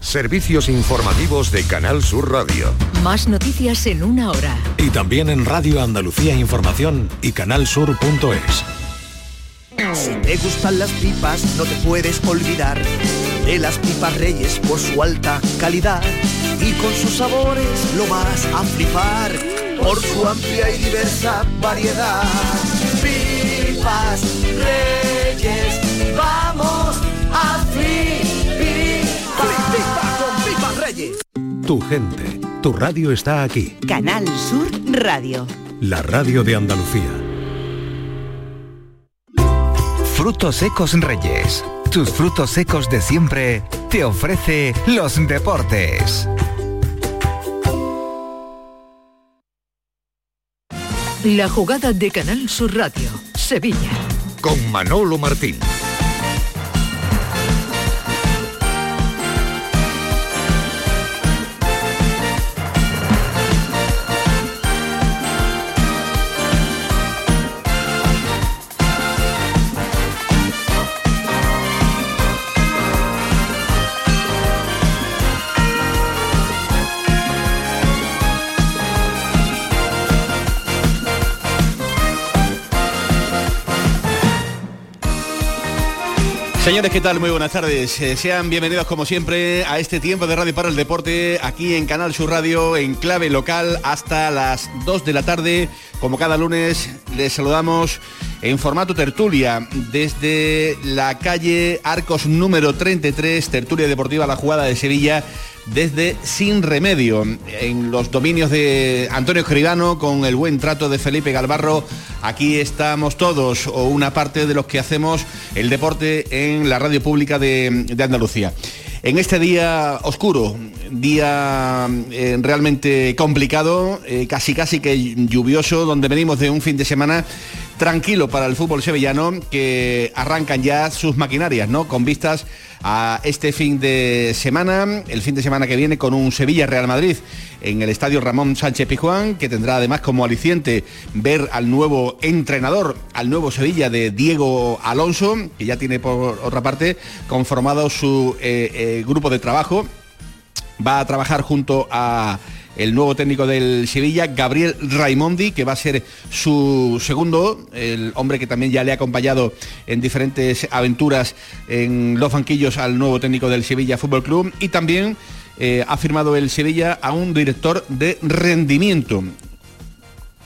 Servicios informativos de Canal Sur Radio. Más noticias en una hora. Y también en Radio Andalucía Información y canalsur.es. Si te gustan las pipas, no te puedes olvidar de las pipas Reyes por su alta calidad y con sus sabores lo vas a flipar por su amplia y diversa variedad. Pipas Reyes, vamos Tu gente, tu radio está aquí. Canal Sur Radio. La radio de Andalucía. Frutos secos Reyes. Tus frutos secos de siempre te ofrece los deportes. La jugada de Canal Sur Radio. Sevilla. Con Manolo Martín. Señores, ¿qué tal? Muy buenas tardes. Eh, sean bienvenidos como siempre a este tiempo de Radio para el Deporte aquí en Canal Sur Radio en clave local hasta las 2 de la tarde. Como cada lunes les saludamos en formato tertulia desde la calle Arcos número 33, tertulia deportiva La Jugada de Sevilla desde Sin Remedio, en los dominios de Antonio Escribano, con el buen trato de Felipe Galvarro. Aquí estamos todos, o una parte de los que hacemos el deporte en la radio pública de, Andalucía. En este día oscuro, día eh, realmente complicado, eh, casi casi que lluvioso, donde venimos de un fin de semana tranquilo para el fútbol sevillano, que arrancan ya sus maquinarias, ¿no? Con vistas a este fin de semana, el fin de semana que viene con un Sevilla-Real Madrid en el estadio Ramón Sánchez Pijuán, que tendrá además como aliciente ver al nuevo entrenador, al nuevo Sevilla de Diego Alonso, que ya tiene por otra parte conformado su eh, eh, grupo de trabajo. Va a trabajar junto a el nuevo técnico del Sevilla, Gabriel Raimondi, que va a ser su segundo, el hombre que también ya le ha acompañado en diferentes aventuras en los banquillos al nuevo técnico del Sevilla Fútbol Club y también eh, ha firmado el Sevilla a un director de rendimiento.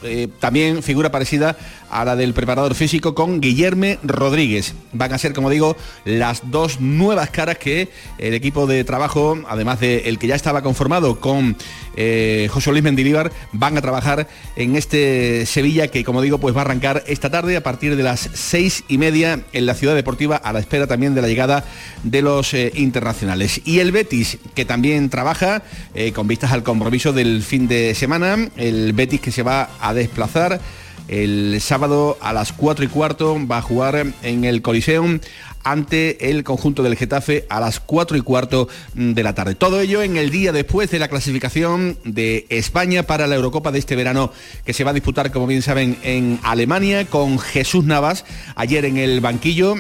Eh, también figura parecida a la del preparador físico con Guillerme Rodríguez. Van a ser, como digo, las dos nuevas caras que el equipo de trabajo, además del que ya estaba conformado con eh, José Luis Mendilibar, van a trabajar en este Sevilla que, como digo, pues va a arrancar esta tarde a partir de las seis y media en la ciudad deportiva, a la espera también de la llegada de los eh, internacionales. Y el Betis, que también trabaja eh, con vistas al compromiso del fin de semana, el Betis que se va a desplazar el sábado a las 4 y cuarto va a jugar en el Coliseum ante el conjunto del Getafe a las 4 y cuarto de la tarde. Todo ello en el día después de la clasificación de España para la Eurocopa de este verano que se va a disputar, como bien saben, en Alemania con Jesús Navas ayer en el banquillo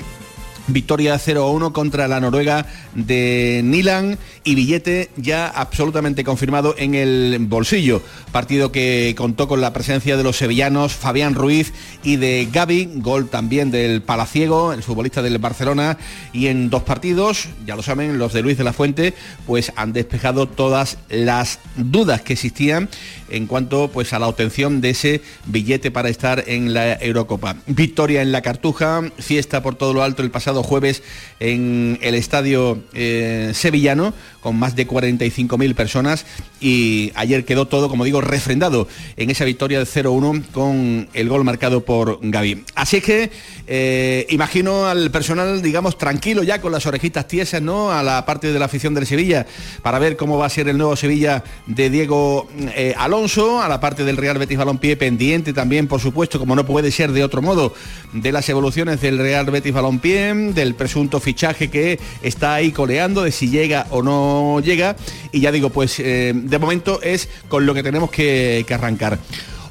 Victoria 0-1 contra la Noruega de Nilan y billete ya absolutamente confirmado en el bolsillo. Partido que contó con la presencia de los sevillanos Fabián Ruiz y de Gaby, gol también del Palaciego, el futbolista del Barcelona, y en dos partidos, ya lo saben, los de Luis de la Fuente, pues han despejado todas las dudas que existían en cuanto pues a la obtención de ese billete para estar en la Eurocopa. Victoria en la Cartuja, fiesta por todo lo alto el pasado jueves en el estadio eh, sevillano con más de 45.000 personas y ayer quedó todo, como digo, refrendado en esa victoria de 0-1 con el gol marcado por Gaby. Así que eh, imagino al personal, digamos, tranquilo ya con las orejitas tiesas, ¿no? A la parte de la afición del Sevilla para ver cómo va a ser el nuevo Sevilla de Diego eh, Alonso, a la parte del Real Betis Balompié pendiente también, por supuesto, como no puede ser de otro modo, de las evoluciones del Real Betis Balompié, del presunto fichaje que está ahí coleando, de si llega o no llega y ya digo, pues eh, de momento es con lo que tenemos que, que arrancar.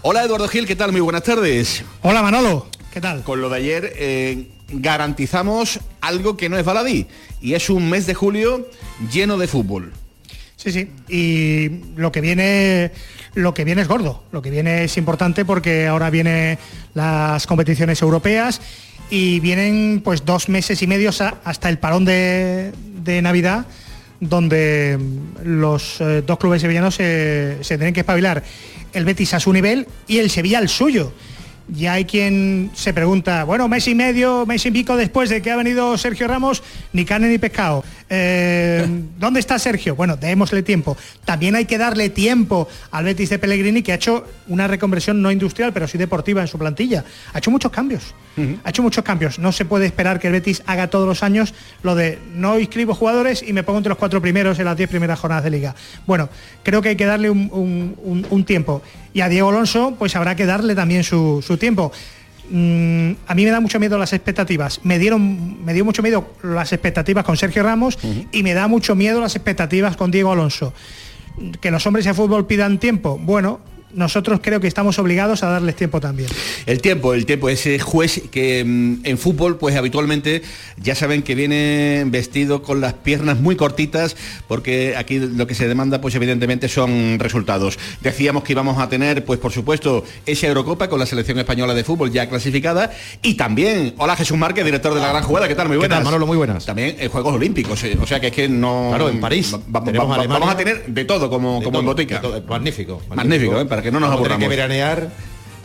Hola Eduardo Gil, ¿qué tal? Muy buenas tardes. Hola Manolo, ¿qué tal? Con lo de ayer, eh, garantizamos algo que no es baladí y es un mes de julio lleno de fútbol. Sí, sí. Y lo que viene, lo que viene es gordo. Lo que viene es importante porque ahora vienen las competiciones europeas y vienen pues dos meses y medio hasta el parón de, Navidad donde los eh, dos clubes sevillanos se, se tienen que espabilar. El Betis a su nivel y el Sevilla al suyo ya hay quien se pregunta, bueno, mes y medio, mes y pico después de que ha venido Sergio Ramos, ni carne ni pescado. Eh, ¿Dónde está Sergio? Bueno, démosle tiempo. También hay que darle tiempo al Betis de Pellegrini, que ha hecho una reconversión no industrial, pero sí deportiva en su plantilla. Ha hecho muchos cambios. Ha hecho muchos cambios. No se puede esperar que el Betis haga todos los años lo de no inscribo jugadores y me pongo entre los cuatro primeros en las diez primeras jornadas de liga. Bueno, creo que hay que darle un tiempo. Y a Diego Alonso, pues habrá que darle también su, tiempo. Mm, a mí me da mucho miedo las expectativas. Me dieron, me dio mucho miedo las expectativas con Sergio Ramos y me da mucho miedo las expectativas con Diego Alonso. Que los hombres de fútbol pidan tiempo. Bueno, nosotros creo que estamos obligados a darles tiempo también. El tiempo, el tiempo, ese juez que mm, en fútbol pues habitualmente ya saben que viene vestido con las piernas muy cortitas porque aquí lo que se demanda pues evidentemente son resultados. Decíamos que íbamos a tener pues por supuesto esa Eurocopa con la selección española de fútbol ya clasificada y también, hola Jesús Márquez, director de la gran jugada, ¿qué tal? Muy buenas. ¿Qué tal, Manolo? Muy buenas. También en Juegos Olímpicos, eh, o sea que es que no... Claro, en París. vamos a tener de todo como, como en botica. Magnífico. Magnífico, ¿eh? Que no nos aburramos. que veranear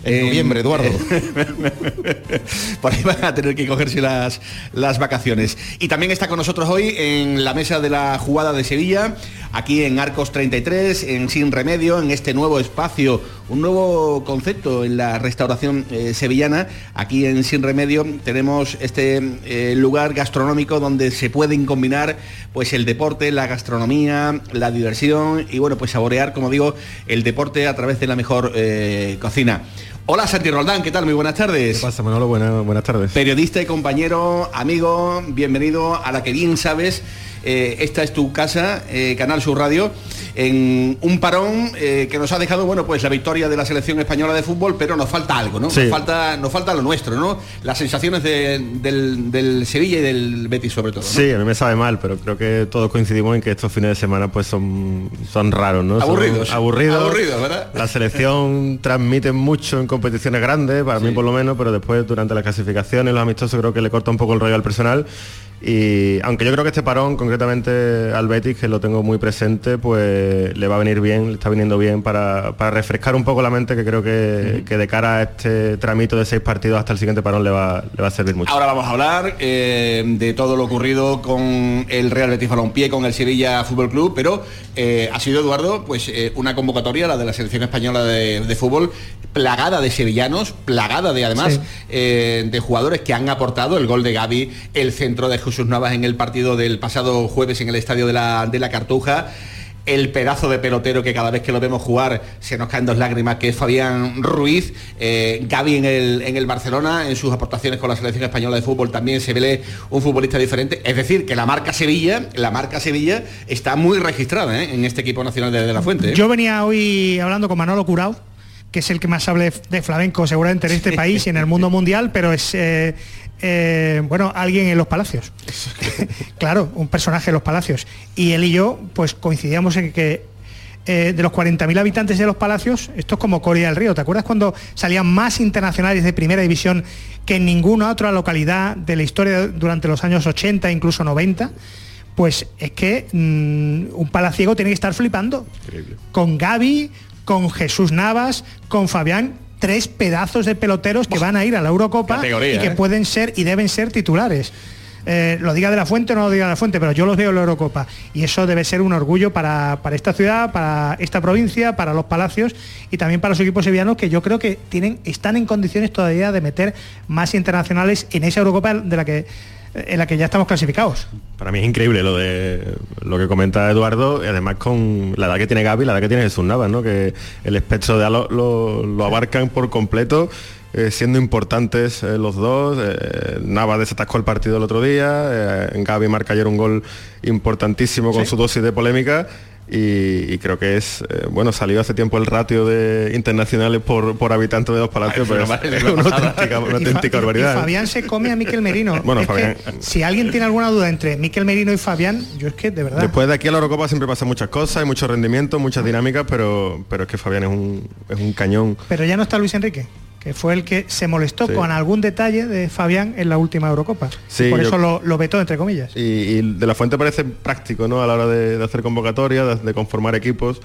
en noviembre, Eduardo. Por ahí van a tener que cogerse las, las vacaciones. Y también está con nosotros hoy en la mesa de la jugada de Sevilla, aquí en Arcos 33, en Sin Remedio, en este nuevo espacio, un nuevo concepto en la restauración eh, sevillana. Aquí en Sin Remedio tenemos este eh, lugar gastronómico donde se pueden combinar pues el deporte, la gastronomía, la diversión y bueno, pues saborear, como digo, el deporte a través de la mejor eh, cocina. Hola Santi Roldán, ¿qué tal? Muy buenas tardes. ¿Qué pasa, Manolo? Buenas, buenas tardes. Periodista y compañero, amigo, bienvenido a la que bien sabes eh, esta es tu casa, eh, Canal Sur Radio, en un parón eh, que nos ha dejado, bueno, pues la victoria de la selección española de fútbol, pero nos falta algo, ¿no? Nos, falta, nos falta lo nuestro, ¿no? Las sensaciones del, Sevilla y del Betis sobre todo. Sí, a mí me sabe mal, pero creo que todos coincidimos en que estos fines de semana pues son, son raros, ¿no? Aburridos. aburridos. Aburridos, ¿verdad? La selección transmite mucho en competiciones grandes, para mí por lo menos, pero después durante las clasificaciones, los amistosos creo que le corta un poco el rollo al personal y aunque yo creo que este parón, concretamente al Betis, que lo tengo muy presente, pues le va a venir bien, le está viniendo bien para, refrescar un poco la mente, que creo que, de cara a este tramito de seis partidos hasta el siguiente parón le va, le va a servir mucho. Ahora vamos a hablar eh, de todo lo ocurrido con el Real Betis Balompié, con el Sevilla Fútbol Club, pero eh, ha sido, Eduardo, pues eh, una convocatoria, la de la selección española de, fútbol, plagada de sevillanos, plagada de además de jugadores que han aportado el gol de Gaby, el centro de sus Navas en el partido del pasado jueves en el estadio de la, de la Cartuja el pedazo de pelotero que cada vez que lo vemos jugar se nos caen dos lágrimas, que es Fabián Ruiz, eh, Gaby en el, en el Barcelona, en sus aportaciones con la selección española de fútbol también se ve un futbolista diferente. Es decir, que la marca Sevilla, la marca Sevilla está muy registrada ¿eh? en este equipo nacional de, la Fuente. ¿eh? Yo venía hoy hablando con Manolo Curao, que es el que más hable de flamenco seguramente en este país y en el mundo mundial, pero es eh, bueno, alguien en los palacios. claro, un personaje en los palacios. Y él y yo, pues coincidíamos en que eh, de los 40.000 habitantes de los palacios, esto es como Corea del Río. ¿Te acuerdas cuando salían más internacionales de primera división que en ninguna otra localidad de la historia durante los años 80, incluso 90? Pues es que mm, un palaciego tiene que estar flipando. Con Gaby, con Jesús Navas, con Fabián, tres pedazos de peloteros que van a ir a la Eurocopa y que ¿eh? pueden ser y deben ser titulares. Eh, lo diga de la fuente o no lo diga de la fuente, pero yo los veo en la Eurocopa. Y eso debe ser un orgullo para, esta ciudad, para esta provincia, para los palacios y también para los equipos sevillanos que yo creo que tienen, están en condiciones todavía de meter más internacionales en esa Eurocopa de la que en la que ya estamos clasificados. Para mí es increíble lo de lo que comenta Eduardo, y además con la edad que tiene Gaby, la edad que tiene Jesús Navas, ¿no? que el espectro de lo, lo, abarcan por completo. Eh, siendo importantes eh, los dos. Eh, Navas desatascó el partido el otro día, Gaby marca ayer un gol importantísimo con su dosis de polémica y, y creo que es, eh, bueno, salió hace tiempo el ratio de internacionales por, por habitante de dos palacios, pero es, es una auténtica, una Y Fa- auténtica y- y barbaridad. Fabián se come a Miquel Merino. Bueno, Es que Fabián- si alguien tiene alguna duda entre Miquel Merino y Fabián, yo es que de verdad. Después de aquí a la Eurocopa siempre pasan muchas cosas, hay mucho rendimiento, muchas dinámicas, pero, pero es que Fabián es un, es un cañón. Pero ya no está Luis Enrique, que fue el que se molestó Sí. con algún detalle de Fabián en la última Eurocopa. Sí, Por yo- eso lo, lo vetó, entre comillas. Y, y de la fuente parece práctico, ¿no? A la hora de, de hacer convocatorias, de, de conformar equipos.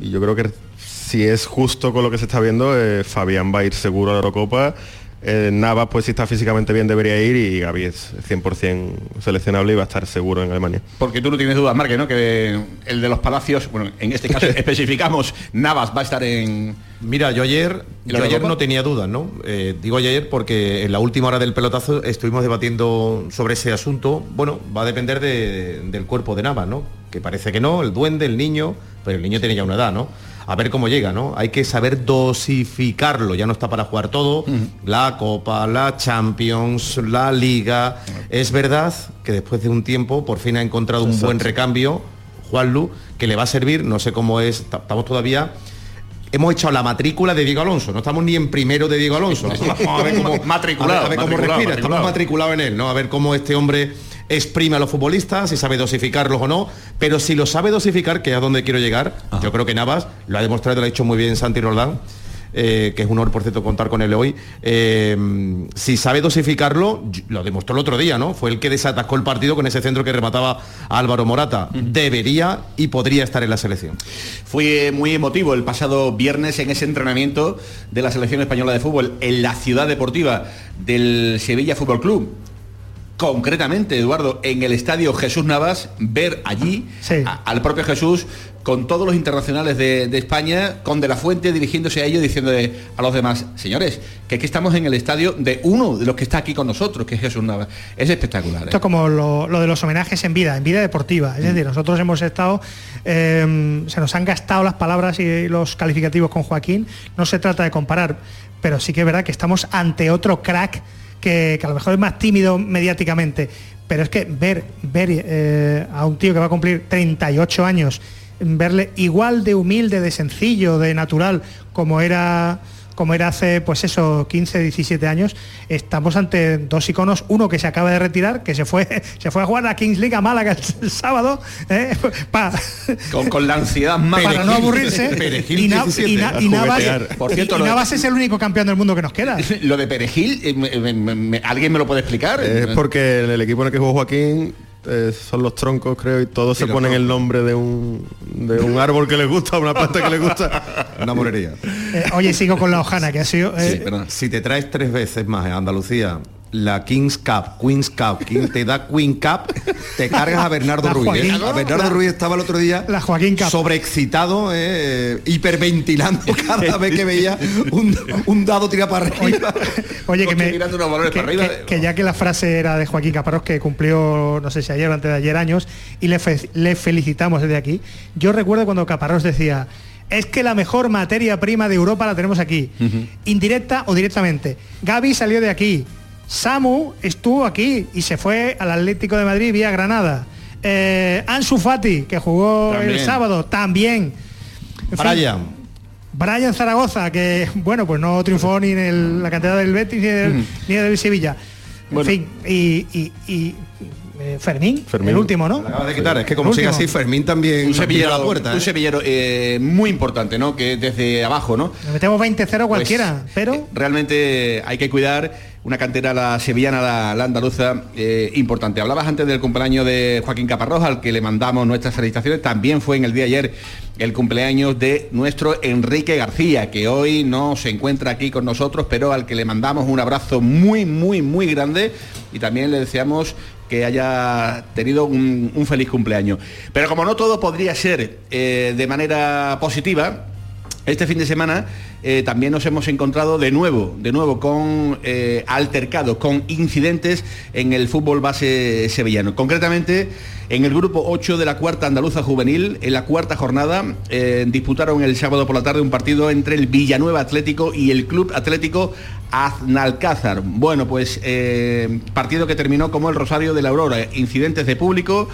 Y yo creo que si es justo con lo que se está viendo, eh, Fabián va a ir seguro a la Eurocopa. Eh, Navas, pues si está físicamente bien, debería ir y Gaby es 100% seleccionable y va a estar seguro en Alemania. Porque tú no tienes dudas, Marque, ¿no? Que el de los palacios, bueno, en este caso especificamos, Navas va a estar en... Mira, yo ayer, ¿Y la yo ayer no tenía dudas, ¿no? Eh, digo ayer porque en la última hora del pelotazo estuvimos debatiendo sobre ese asunto. Bueno, va a depender de- del cuerpo de Navas, ¿no? Que parece que no, el duende, el niño, pero el niño tiene ya una edad, ¿no? A ver cómo llega, ¿no? Hay que saber dosificarlo, ya no está para jugar todo, la Copa, la Champions, la Liga. Es verdad que después de un tiempo por fin ha encontrado un buen recambio, Juanlu, que le va a servir, no sé cómo es, ta- estamos todavía hemos echado la matrícula de Diego Alonso, no estamos ni en primero de Diego Alonso. Vamos a ver cómo, Matriculado, a ver, a ver cómo matriculado, respira, matriculado. estamos matriculados en él, ¿no? A ver cómo este hombre exprime a los futbolistas, si sabe dosificarlos o no, pero si lo sabe dosificar, que es a donde quiero llegar, yo creo que Navas lo ha demostrado, lo ha hecho muy bien Santi Roldán, eh, que es un honor, por cierto, contar con él hoy. Eh, si sabe dosificarlo, lo demostró el otro día, ¿no? Fue el que desatascó el partido con ese centro que remataba a Álvaro Morata. Debería y podría estar en la selección. Fue muy emotivo el pasado viernes en ese entrenamiento de la selección española de fútbol en la ciudad deportiva del Sevilla Fútbol Club. Concretamente, Eduardo, en el estadio Jesús Navas, ver allí a- al propio Jesús con todos los internacionales de, de España, con De La Fuente dirigiéndose a ellos, diciendo a los demás, señores, que aquí estamos en el estadio de uno de los que está aquí con nosotros, que es Jesús Navas. Es espectacular. ¿eh? Esto es como lo, lo de los homenajes en vida, en vida deportiva. Mm. Es decir, nosotros hemos estado, eh, se nos han gastado las palabras y los calificativos con Joaquín. No se trata de comparar, pero sí que es verdad que estamos ante otro crack que, que a lo mejor es más tímido mediáticamente. Pero es que ver, ver eh, a un tío que va a cumplir 38 años, verle igual de humilde, de sencillo, de natural, como era como era hace pues eso 15 17 años estamos ante dos iconos. Uno que se acaba de retirar que se fue se fue a jugar a Kings League a Málaga el, sábado ¿eh? pa- Con, con la ansiedad más para no aburrirse. Y, Na- y Na- y Navas, Por cierto, y de- es el único campeón del mundo que nos queda. Lo de Perejil, eh, me- me- me- ¿alguien me lo puede explicar? Es porque el equipo en el que jugó Joaquín eh, son los troncos, creo, y todos Sí, se ponen el nombre de un, de un árbol que les gusta, una planta que les gusta. Una morería. Eh, oye sigo con la hojana que ha sido eh, si te traes tres veces más en Andalucía la Kings Cup, Queens Cup, quien te da Queen Cup, te cargas a Bernardo Ruiz. ¿eh? A Bernardo la- Ruiz estaba el otro día la Joaquín Cup. sobreexcitado, eh, hiperventilando cada vez que veía un, un dado tirar para arriba. Oye, que, me, unos valores que- para arriba. que- que ya que la frase era de Joaquín Caparrós, que cumplió, no sé si ayer o antes de ayer años, y le, fe- le felicitamos desde aquí. Yo recuerdo cuando Caparrós decía, es que la mejor materia prima de Europa la tenemos aquí, indirecta o directamente. Gaby salió de aquí, Samu estuvo aquí y se fue al Atlético de Madrid vía Granada. Eh, Ansu Fati, que jugó el sábado, también. En fin, Brian. Brian Zaragoza, que bueno, pues no triunfó ni en el- la cantidad del Betis ni del, Mm. ni del Sevilla. Bueno. En fin, y, y- y, eh, Fermín, Fermín. el último, ¿no? La acabas de quitar, es que como sigue último. así, Fermín también un sevillero, la puerta. un ¿eh? sevillero eh, muy importante, ¿no? Que desde abajo, ¿no? Le metemos 20-0 cualquiera, Pues, pero eh, realmente hay que cuidar una cantera la sevillana, la, andaluza, eh, importante. Hablabas antes del cumpleaños de Joaquín Caparrós, al que le mandamos nuestras felicitaciones. También fue en el día de ayer el cumpleaños de nuestro Enrique García, que hoy no se encuentra aquí con nosotros, pero al que le mandamos un abrazo muy, muy, muy grande y también le deseamos que haya tenido un, un feliz cumpleaños. Pero como no todo podría ser eh, de manera positiva, este fin de semana eh, también nos hemos encontrado de nuevo, de nuevo con eh, altercados, con incidentes en el fútbol base sevillano. Concretamente, en el grupo 8 de la cuarta andaluza juvenil, en la cuarta jornada, eh, disputaron el sábado por la tarde un partido entre el Villanueva Atlético y el Club Atlético Aznalcázar. Bueno, pues eh, partido que terminó como el Rosario de la Aurora. Incidentes de público,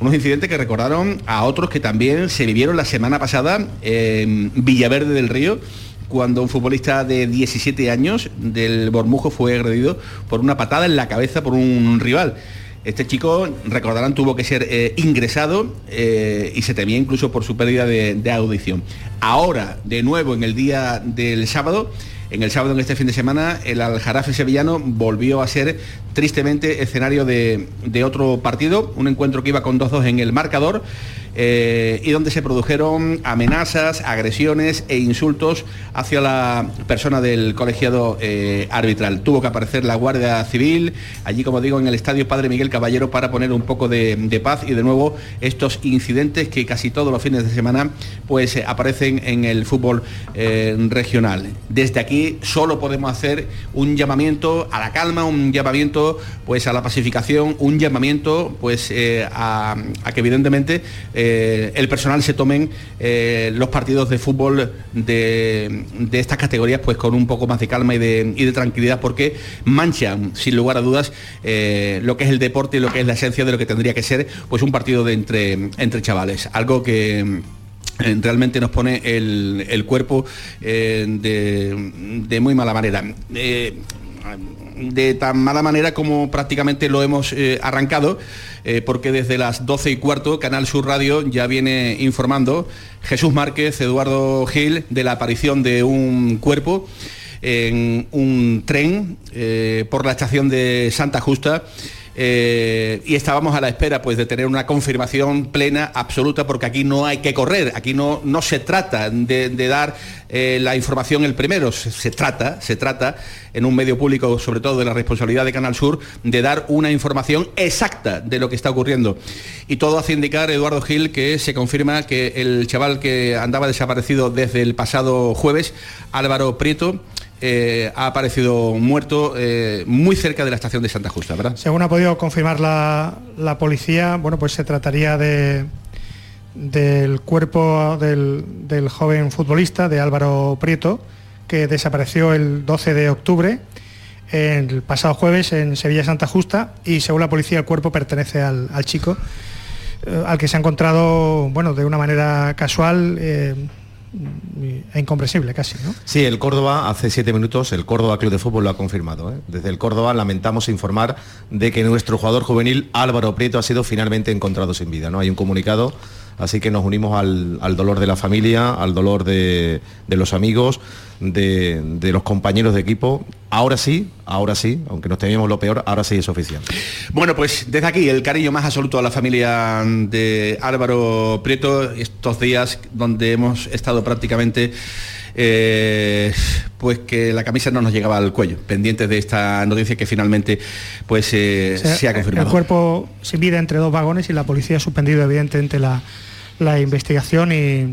Unos incidentes que recordaron a otros que también se vivieron la semana pasada en Villaverde del Río cuando un futbolista de 17 años del Bormujo fue agredido por una patada en la cabeza por un rival. Este chico, recordarán, tuvo que ser eh, ingresado eh, y se temía incluso por su pérdida de, de audición. Ahora, de nuevo, en el día del sábado, en el sábado, en este fin de semana, el Aljarafe sevillano volvió a ser tristemente escenario de, de otro partido, un encuentro que iba con 2-2 en el marcador eh, y donde se produjeron amenazas, agresiones e insultos hacia la persona del colegiado eh, arbitral. Tuvo que aparecer la Guardia Civil, allí como digo, en el Estadio Padre Miguel Caballero para poner un poco de, paz y de nuevo estos incidentes que casi todos los fines de semana pues eh, aparecen en el fútbol regional. Desde aquí solo podemos hacer un llamamiento a la calma, un llamamiento pues a la pacificación, un llamamiento pues a, que evidentemente el personal se tomen eh, los partidos de fútbol de, de estas categorías pues con un poco más de calma y de, y de tranquilidad porque manchan sin lugar a dudas eh, lo que es el deporte y lo que es la esencia de lo que tendría que ser pues un partido de entre, entre chavales. Algo que eh, realmente nos pone el, el cuerpo eh, de, de muy mala manera. De tan mala manera como prácticamente lo hemos eh, arrancado, eh, porque desde las 12 y cuarto Canal Sur Radio ya viene informando Jesús Márquez, Eduardo Gil, de la aparición de un cuerpo en un tren eh, por la estación de Santa Justa. Eh, y estábamos a la espera pues de tener una confirmación plena, absoluta, porque aquí no hay que correr, aquí no, no se trata de, dar eh, la información el primero, se, trata, se trata en un medio público, sobre todo de la responsabilidad de Canal Sur, de dar una información exacta de lo que está ocurriendo. Y todo hace indicar, Eduardo Gil, que se confirma que el chaval que andaba desaparecido desde el pasado jueves, Álvaro Prieto, eh, ha aparecido muerto eh, muy cerca de la estación de Santa Justa, ¿verdad? Según ha podido confirmar la, la policía, bueno, pues se trataría de del cuerpo del, del, joven futbolista, de Álvaro Prieto, que desapareció el 12 de octubre, el pasado jueves en Sevilla Santa Justa, y según la policía el cuerpo pertenece al, al chico, eh, al que se ha encontrado, bueno, de una manera casual incomprensible casi, ¿no? Sí, el Córdoba hace siete minutos, el Córdoba Club de Fútbol lo ha confirmado. ¿eh? Desde el Córdoba lamentamos informar de que nuestro jugador juvenil Álvaro Prieto ha sido finalmente encontrado sin vida. ¿no? Hay un comunicado, así que nos unimos al, al dolor de la familia, al dolor de, de los amigos, de, de, los compañeros de equipo. Ahora sí, ahora sí, aunque nos temíamos lo peor, ahora sí es oficial. Bueno, pues desde aquí el cariño más absoluto a la familia de Álvaro Prieto, estos días donde hemos estado prácticamente eh, pues que la camisa no nos llegaba al cuello, pendientes de esta noticia que finalmente pues eh, o sea, se ha confirmado. El cuerpo sin vida entre dos vagones y la policía ha suspendido evidentemente la, la investigación y,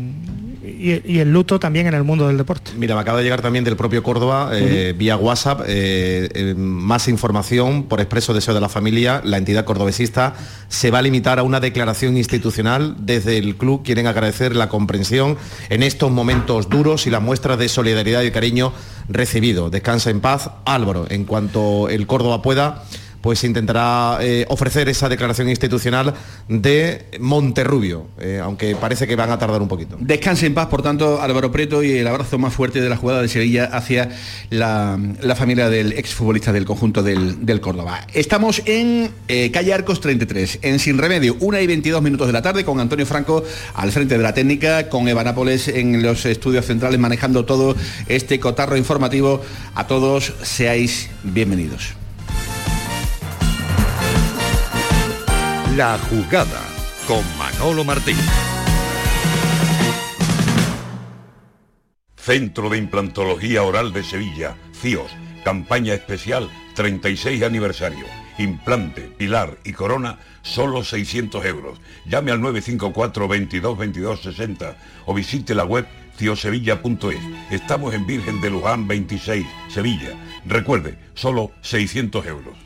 y, y, el luto también en el mundo del deporte. Mira, me acaba de llegar también del propio Córdoba, eh, uh -huh. vía WhatsApp, eh, eh, más información por expreso deseo de la familia. La entidad cordobesista se va a limitar a una declaración institucional. Desde el club quieren agradecer la comprensión en estos momentos duros y las muestras de solidaridad y cariño recibido. Descansa en paz, Álvaro. En cuanto el Córdoba pueda, pues intentará eh, ofrecer esa declaración institucional de Monterrubio, eh, aunque parece que van a tardar un poquito. Descanse en paz, por tanto, Álvaro Preto y el abrazo más fuerte de la jugada de Sevilla hacia la, familia del exfutbolista del conjunto del, del Córdoba. Estamos en eh, calle Arcos 33, en Sin Remedio, 1 y 22 minutos de la tarde, con Antonio Franco al frente de la técnica, con Eva Nápoles en los estudios centrales manejando todo este cotarro informativo. A todos seáis bienvenidos. La jugada con Manolo Martín. Centro de Implantología Oral de Sevilla, CIOS, campaña especial 36 aniversario. Implante, pilar y corona, solo 600 euros. Llame al 954 22 22 60 o visite la web ciosevilla.es. Estamos en Virgen de Luján 26, Sevilla. Recuerde, solo 600 euros.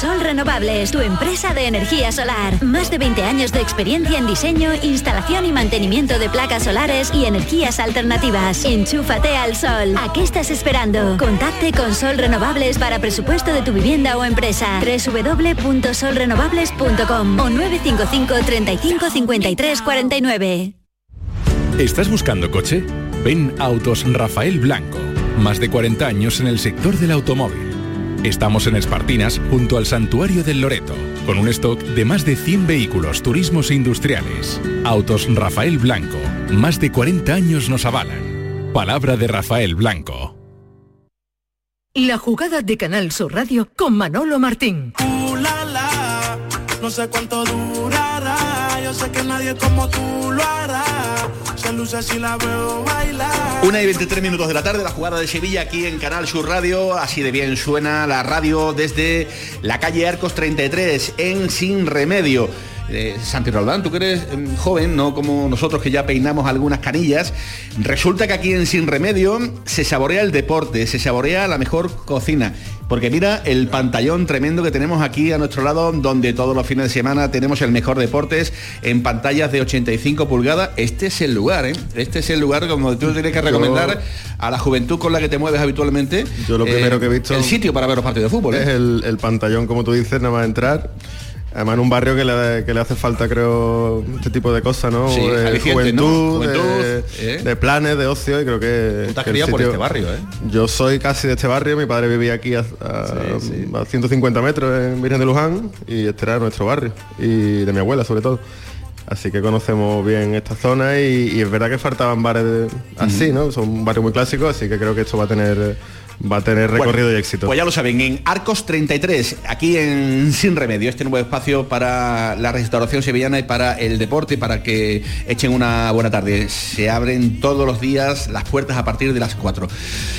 Sol Renovables, tu empresa de energía solar. Más de 20 años de experiencia en diseño, instalación y mantenimiento de placas solares y energías alternativas. Enchúfate al sol. ¿A qué estás esperando? Contacte con Sol Renovables para presupuesto de tu vivienda o empresa. www.solrenovables.com o 955 35 53 49. ¿Estás buscando coche? Ven Autos Rafael Blanco. Más de 40 años en el sector del automóvil Estamos en Espartinas, junto al Santuario del Loreto, con un stock de más de 100 vehículos, turismos e industriales. Autos Rafael Blanco, más de 40 años nos avalan. Palabra de Rafael Blanco. La jugada de Canal Sur Radio con Manolo Martín. no sé cuánto durará, yo. Una y 23 minutos de la tarde, la jugada de Sevilla aquí en Canal Sur Radio. Así de bien suena la radio desde la calle Arcos 33 en Sin Remedio. Eh, Santi Roldán, tú que eres em, joven, no como nosotros que ya peinamos algunas canillas, resulta que aquí en Sin Remedio se saborea el deporte, se saborea la mejor cocina. Porque mira el pantallón tremendo que tenemos aquí a nuestro lado, donde todos los fines de semana tenemos el mejor deportes en pantallas de 85 pulgadas. Este es el lugar, ¿eh? Este es el lugar como tú tienes que recomendar a la juventud con la que te mueves habitualmente. Yo lo primero que he visto... El sitio para ver los partidos de fútbol. Es ¿eh? el, el pantallón, como tú dices, nada más entrar Además en un barrio que le, que le, hace falta, creo, este tipo de cosas, ¿no? Sí, de juventud, De, ¿eh? de, planes, de ocio, y creo que... Tú te has criado por este barrio, ¿eh? Yo soy casi de este barrio, mi padre vivía aquí a, a, sí, sí. a 150 metros en Virgen de Luján, y este era nuestro barrio, y de mi abuela sobre todo. Así que conocemos bien esta zona y, y es verdad que faltaban bares de, así, ¿no? Son un barrio muy clásico, así que creo que esto va a tener va a tener recorrido bueno, y éxito. Pues ya lo saben, en Arcos 33, aquí en Sin Remedio, este nuevo espacio para la restauración sevillana y para el deporte, para que echen una buena tarde. Se abren todos los días las puertas a partir de las 4.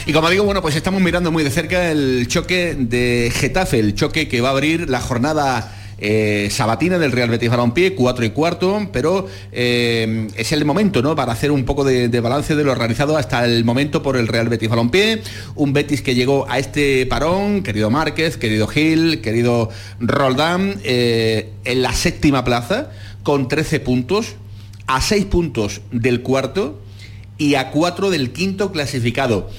Y como digo, bueno, pues estamos mirando muy de cerca el choque de Getafe, el choque que va a abrir la jornada eh, Sabatina del Real Betis Balompié, 4 y cuarto, pero eh, es el momento, ¿no? Para hacer un poco de, balance de lo realizado hasta el momento por el Real Betis Balompié, un Betis que llegó a este parón, querido Márquez, querido Gil, querido Roldán, eh, en la séptima plaza, con 13 puntos, a 6 puntos del cuarto y a 4 del quinto clasificado.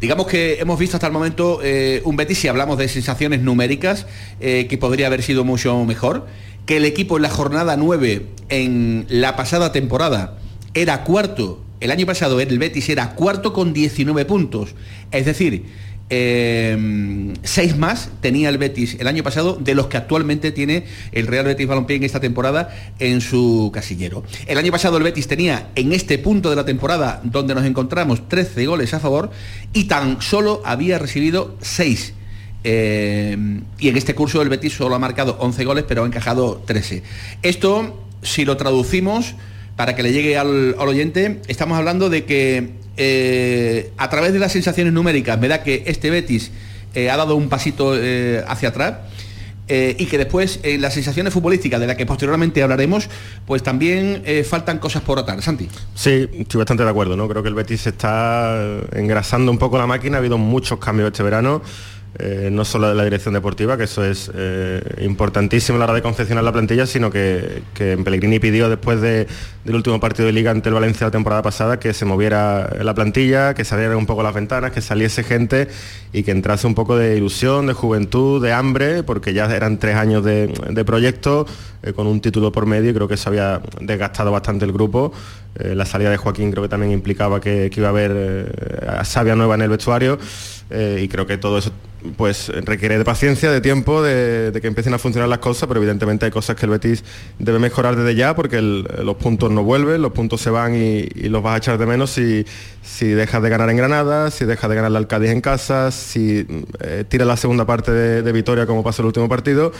Digamos que hemos visto hasta el momento eh, un Betis, si hablamos de sensaciones numéricas, eh, que podría haber sido mucho mejor, que el equipo en la jornada 9 en la pasada temporada era cuarto, el año pasado el Betis era cuarto con 19 puntos, es decir, eh, seis más tenía el Betis el año pasado de los que actualmente tiene el Real Betis Balompié en esta temporada en su casillero. El año pasado el Betis tenía en este punto de la temporada donde nos encontramos 13 goles a favor y tan solo había recibido 6. Eh, y en este curso el Betis solo ha marcado 11 goles pero ha encajado 13. Esto, si lo traducimos para que le llegue al, al oyente, estamos hablando de que eh, a través de las sensaciones numéricas me da que este Betis eh, ha dado un pasito eh, hacia atrás y que después en las sensaciones futbolísticas de las que posteriormente hablaremos, pues también faltan cosas por atar. Santi. Sí, estoy bastante de acuerdo, ¿no? Creo que el Betis está engrasando un poco la máquina, ha habido muchos cambios este verano. Eh, no solo de la dirección deportiva, que eso es eh, importantísimo a la hora de confeccionar la plantilla, sino que, que Pellegrini pidió después de, del último partido de liga ante el Valencia la temporada pasada que se moviera la plantilla, que se abrieran un poco las ventanas, que saliese gente y que entrase un poco de ilusión, de juventud, de hambre, porque ya eran tres años de, proyecto eh, con un título por medio y creo que eso había desgastado bastante el grupo. La salida de Joaquín creo que también implicaba que, iba a haber eh, savia nueva en el vestuario y creo que todo eso pues requiere de paciencia, de tiempo, de, que empiecen a funcionar las cosas, pero evidentemente hay cosas que el Betis debe mejorar desde ya porque los puntos no vuelven, los puntos se van y, los vas a echar de menos si, si dejas de ganar en Granada, si dejas de ganar la Alcádiz en casa, si eh, tira la segunda parte de, victoria como pasó el último partido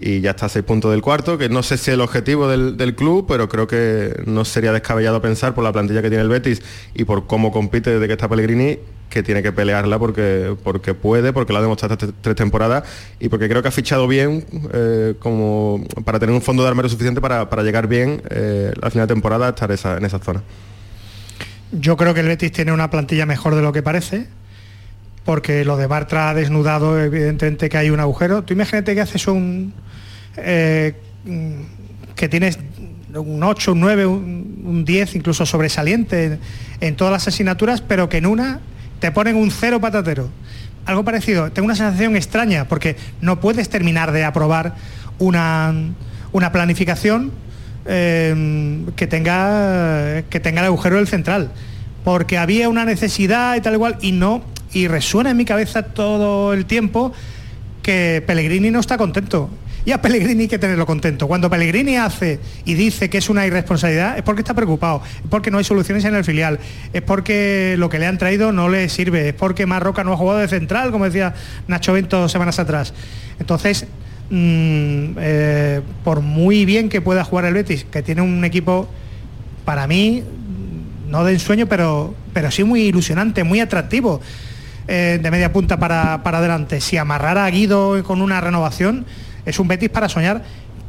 y ya está a seis puntos del cuarto, que no sé si es el objetivo del, del, club, pero creo que no sería descabellado pensar por la plantilla que tiene el Betis y por cómo compite desde que está Pellegrini que tiene que pelearla porque, porque puede, porque lo ha demostrado estas tres temporadas y porque creo que ha fichado bien eh, como para tener un fondo de armario suficiente para, para llegar bien eh, al final de temporada a estar esa, en esa zona. Yo creo que el Betis tiene una plantilla mejor de lo que parece, porque lo de Bartra ha desnudado evidentemente que hay un agujero. Tú imagínate que haces un... eh, que tienes un 8, un 9, un, un 10, incluso sobresaliente en, en todas las asignaturas, pero que en una te ponen un cero patatero. Algo parecido. Tengo una sensación extraña, porque no puedes terminar de aprobar una, una planificación eh, que, tenga, que tenga el agujero del central. Porque había una necesidad y tal igual, y no, y resuena en mi cabeza todo el tiempo que Pellegrini no está contento. Y a Pellegrini hay que tenerlo contento. Cuando Pellegrini hace y dice que es una irresponsabilidad, es porque está preocupado, es porque no hay soluciones en el filial, es porque lo que le han traído no le sirve, es porque Marroca no ha jugado de central, como decía Nacho Bento semanas atrás. Entonces, mm, eh, por muy bien que pueda jugar el Betis, que tiene un equipo, para mí, no de ensueño, pero, pero sí muy ilusionante, muy atractivo. eh, de media punta para, para adelante. Si amarrara a Guido con una renovación, es un Betis para soñar.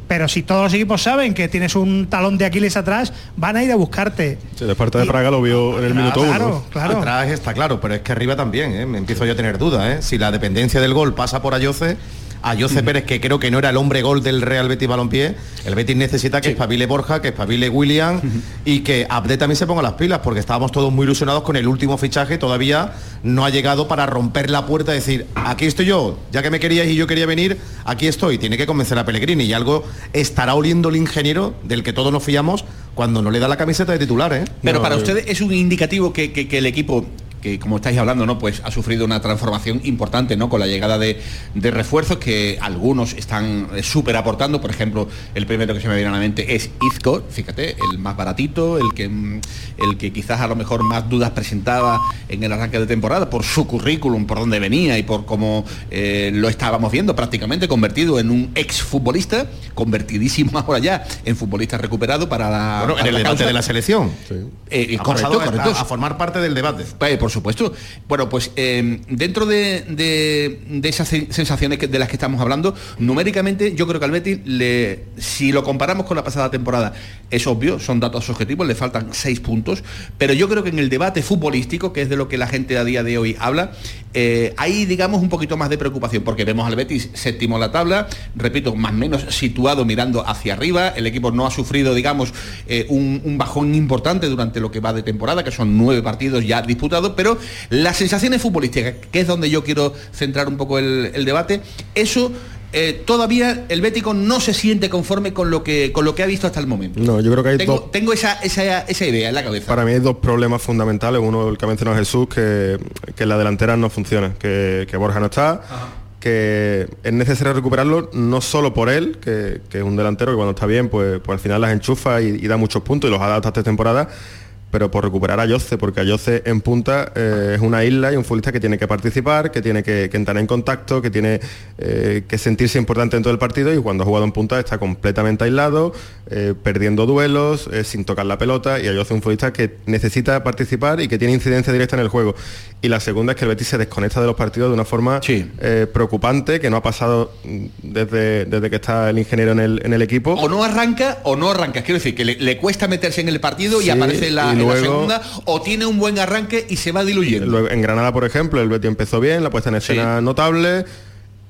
Pero si todos los equipos saben que tienes un talón de Aquiles atrás, van a ir a buscarte. Sí, el de Praga lo vio en el minuto claro, uno. claro. Atrás está claro, pero es que arriba también, ¿eh? me empiezo yo a tener dudas. ¿eh? Si la dependencia del gol pasa por Ayoce, Ayoce Pérez, que creo que no era el hombre gol del Real Betis Balompié, el Betis necesita que espabile Borja, que espabile William y que Abde también se ponga las pilas, porque estábamos todos muy ilusionados con el último fichaje, todavía no ha llegado para romper la puerta y decir, aquí estoy yo, ya que me queríais y yo quería venir, aquí estoy. Tiene que convencer a Pellegrini y algo estará oliendo el ingeniero del que todos nos fiamos cuando no le da la camiseta de titular, ¿eh? Pero No, para eh, ustedes es un indicativo que, que- que el equipo que como estáis hablando, ¿no? Pues ha sufrido una transformación importante, ¿no? Con la llegada de, de refuerzos que algunos están eh, súper aportando. Por ejemplo, el primero que se me viene a la mente es Izco, fíjate, el más baratito, el que mm, el que quizás a lo mejor más dudas presentaba en el arranque de temporada por su currículum, por dónde venía y por cómo eh, lo estábamos viendo prácticamente convertido en un ex futbolista, convertidísimo ahora ya en futbolista recuperado para la Bueno, en para el la debate causa. de la selección. Eh, Ha correcto, pasado a- correcto. a formar parte del debate. Eh, por supuesto. Bueno, pues eh, dentro de, de- esas se- sensaciones que- de las que estamos hablando, numéricamente yo creo que al Betis, le, si lo comparamos con la pasada temporada, es obvio, son datos objetivos, le faltan seis puntos, pero yo creo que en el debate futbolístico, que es de lo que la gente a día de hoy habla, eh, hay, digamos, un poquito más de preocupación, porque vemos al Betis séptimo en la tabla, repito, más menos situado mirando hacia arriba, el equipo no ha sufrido, digamos, eh, un, un bajón importante durante lo que va de temporada, que son nueve partidos ya disputados, pero las sensaciones futbolísticas, que es donde yo quiero centrar un poco el, el debate, eso... eh, todavía el Bético no se siente conforme con lo que con lo que ha visto hasta el momento. No, yo creo que hay Tengo, dos tengo esa, esa, esa idea en la cabeza. Para mí hay dos problemas fundamentales. Uno, el que ha mencionado Jesús, que, que la delantera no funciona, que, que Borja no está, que es necesario recuperarlo no solo por él, que, que es un delantero que cuando está bien, pues, pues al final las enchufa y, y da muchos puntos y los ha dado estas tres temporadas, pero por recuperar a Yoce, porque a Yoce en punta eh, es una isla y un futbolista que tiene que participar, que tiene que, que entrar en contacto, que tiene eh, que sentirse importante en todo el partido y cuando ha jugado en punta está completamente aislado, eh, perdiendo duelos, sin tocar la pelota y a Yoce es un futbolista que necesita participar y que tiene incidencia directa en el juego. Y la segunda es que el Betis se desconecta de los partidos de una forma preocupante, que no ha pasado mm, desde, desde que está el ingeniero en el, en el equipo. O no arranca o no arranca. Quiero decir, que le, le cuesta meterse en el partido y aparece la, y la luego- segunda, o tiene un buen arranque y se va diluyendo. Luego, en Granada, por ejemplo, el Betis empezó bien, la puesta en escena notable,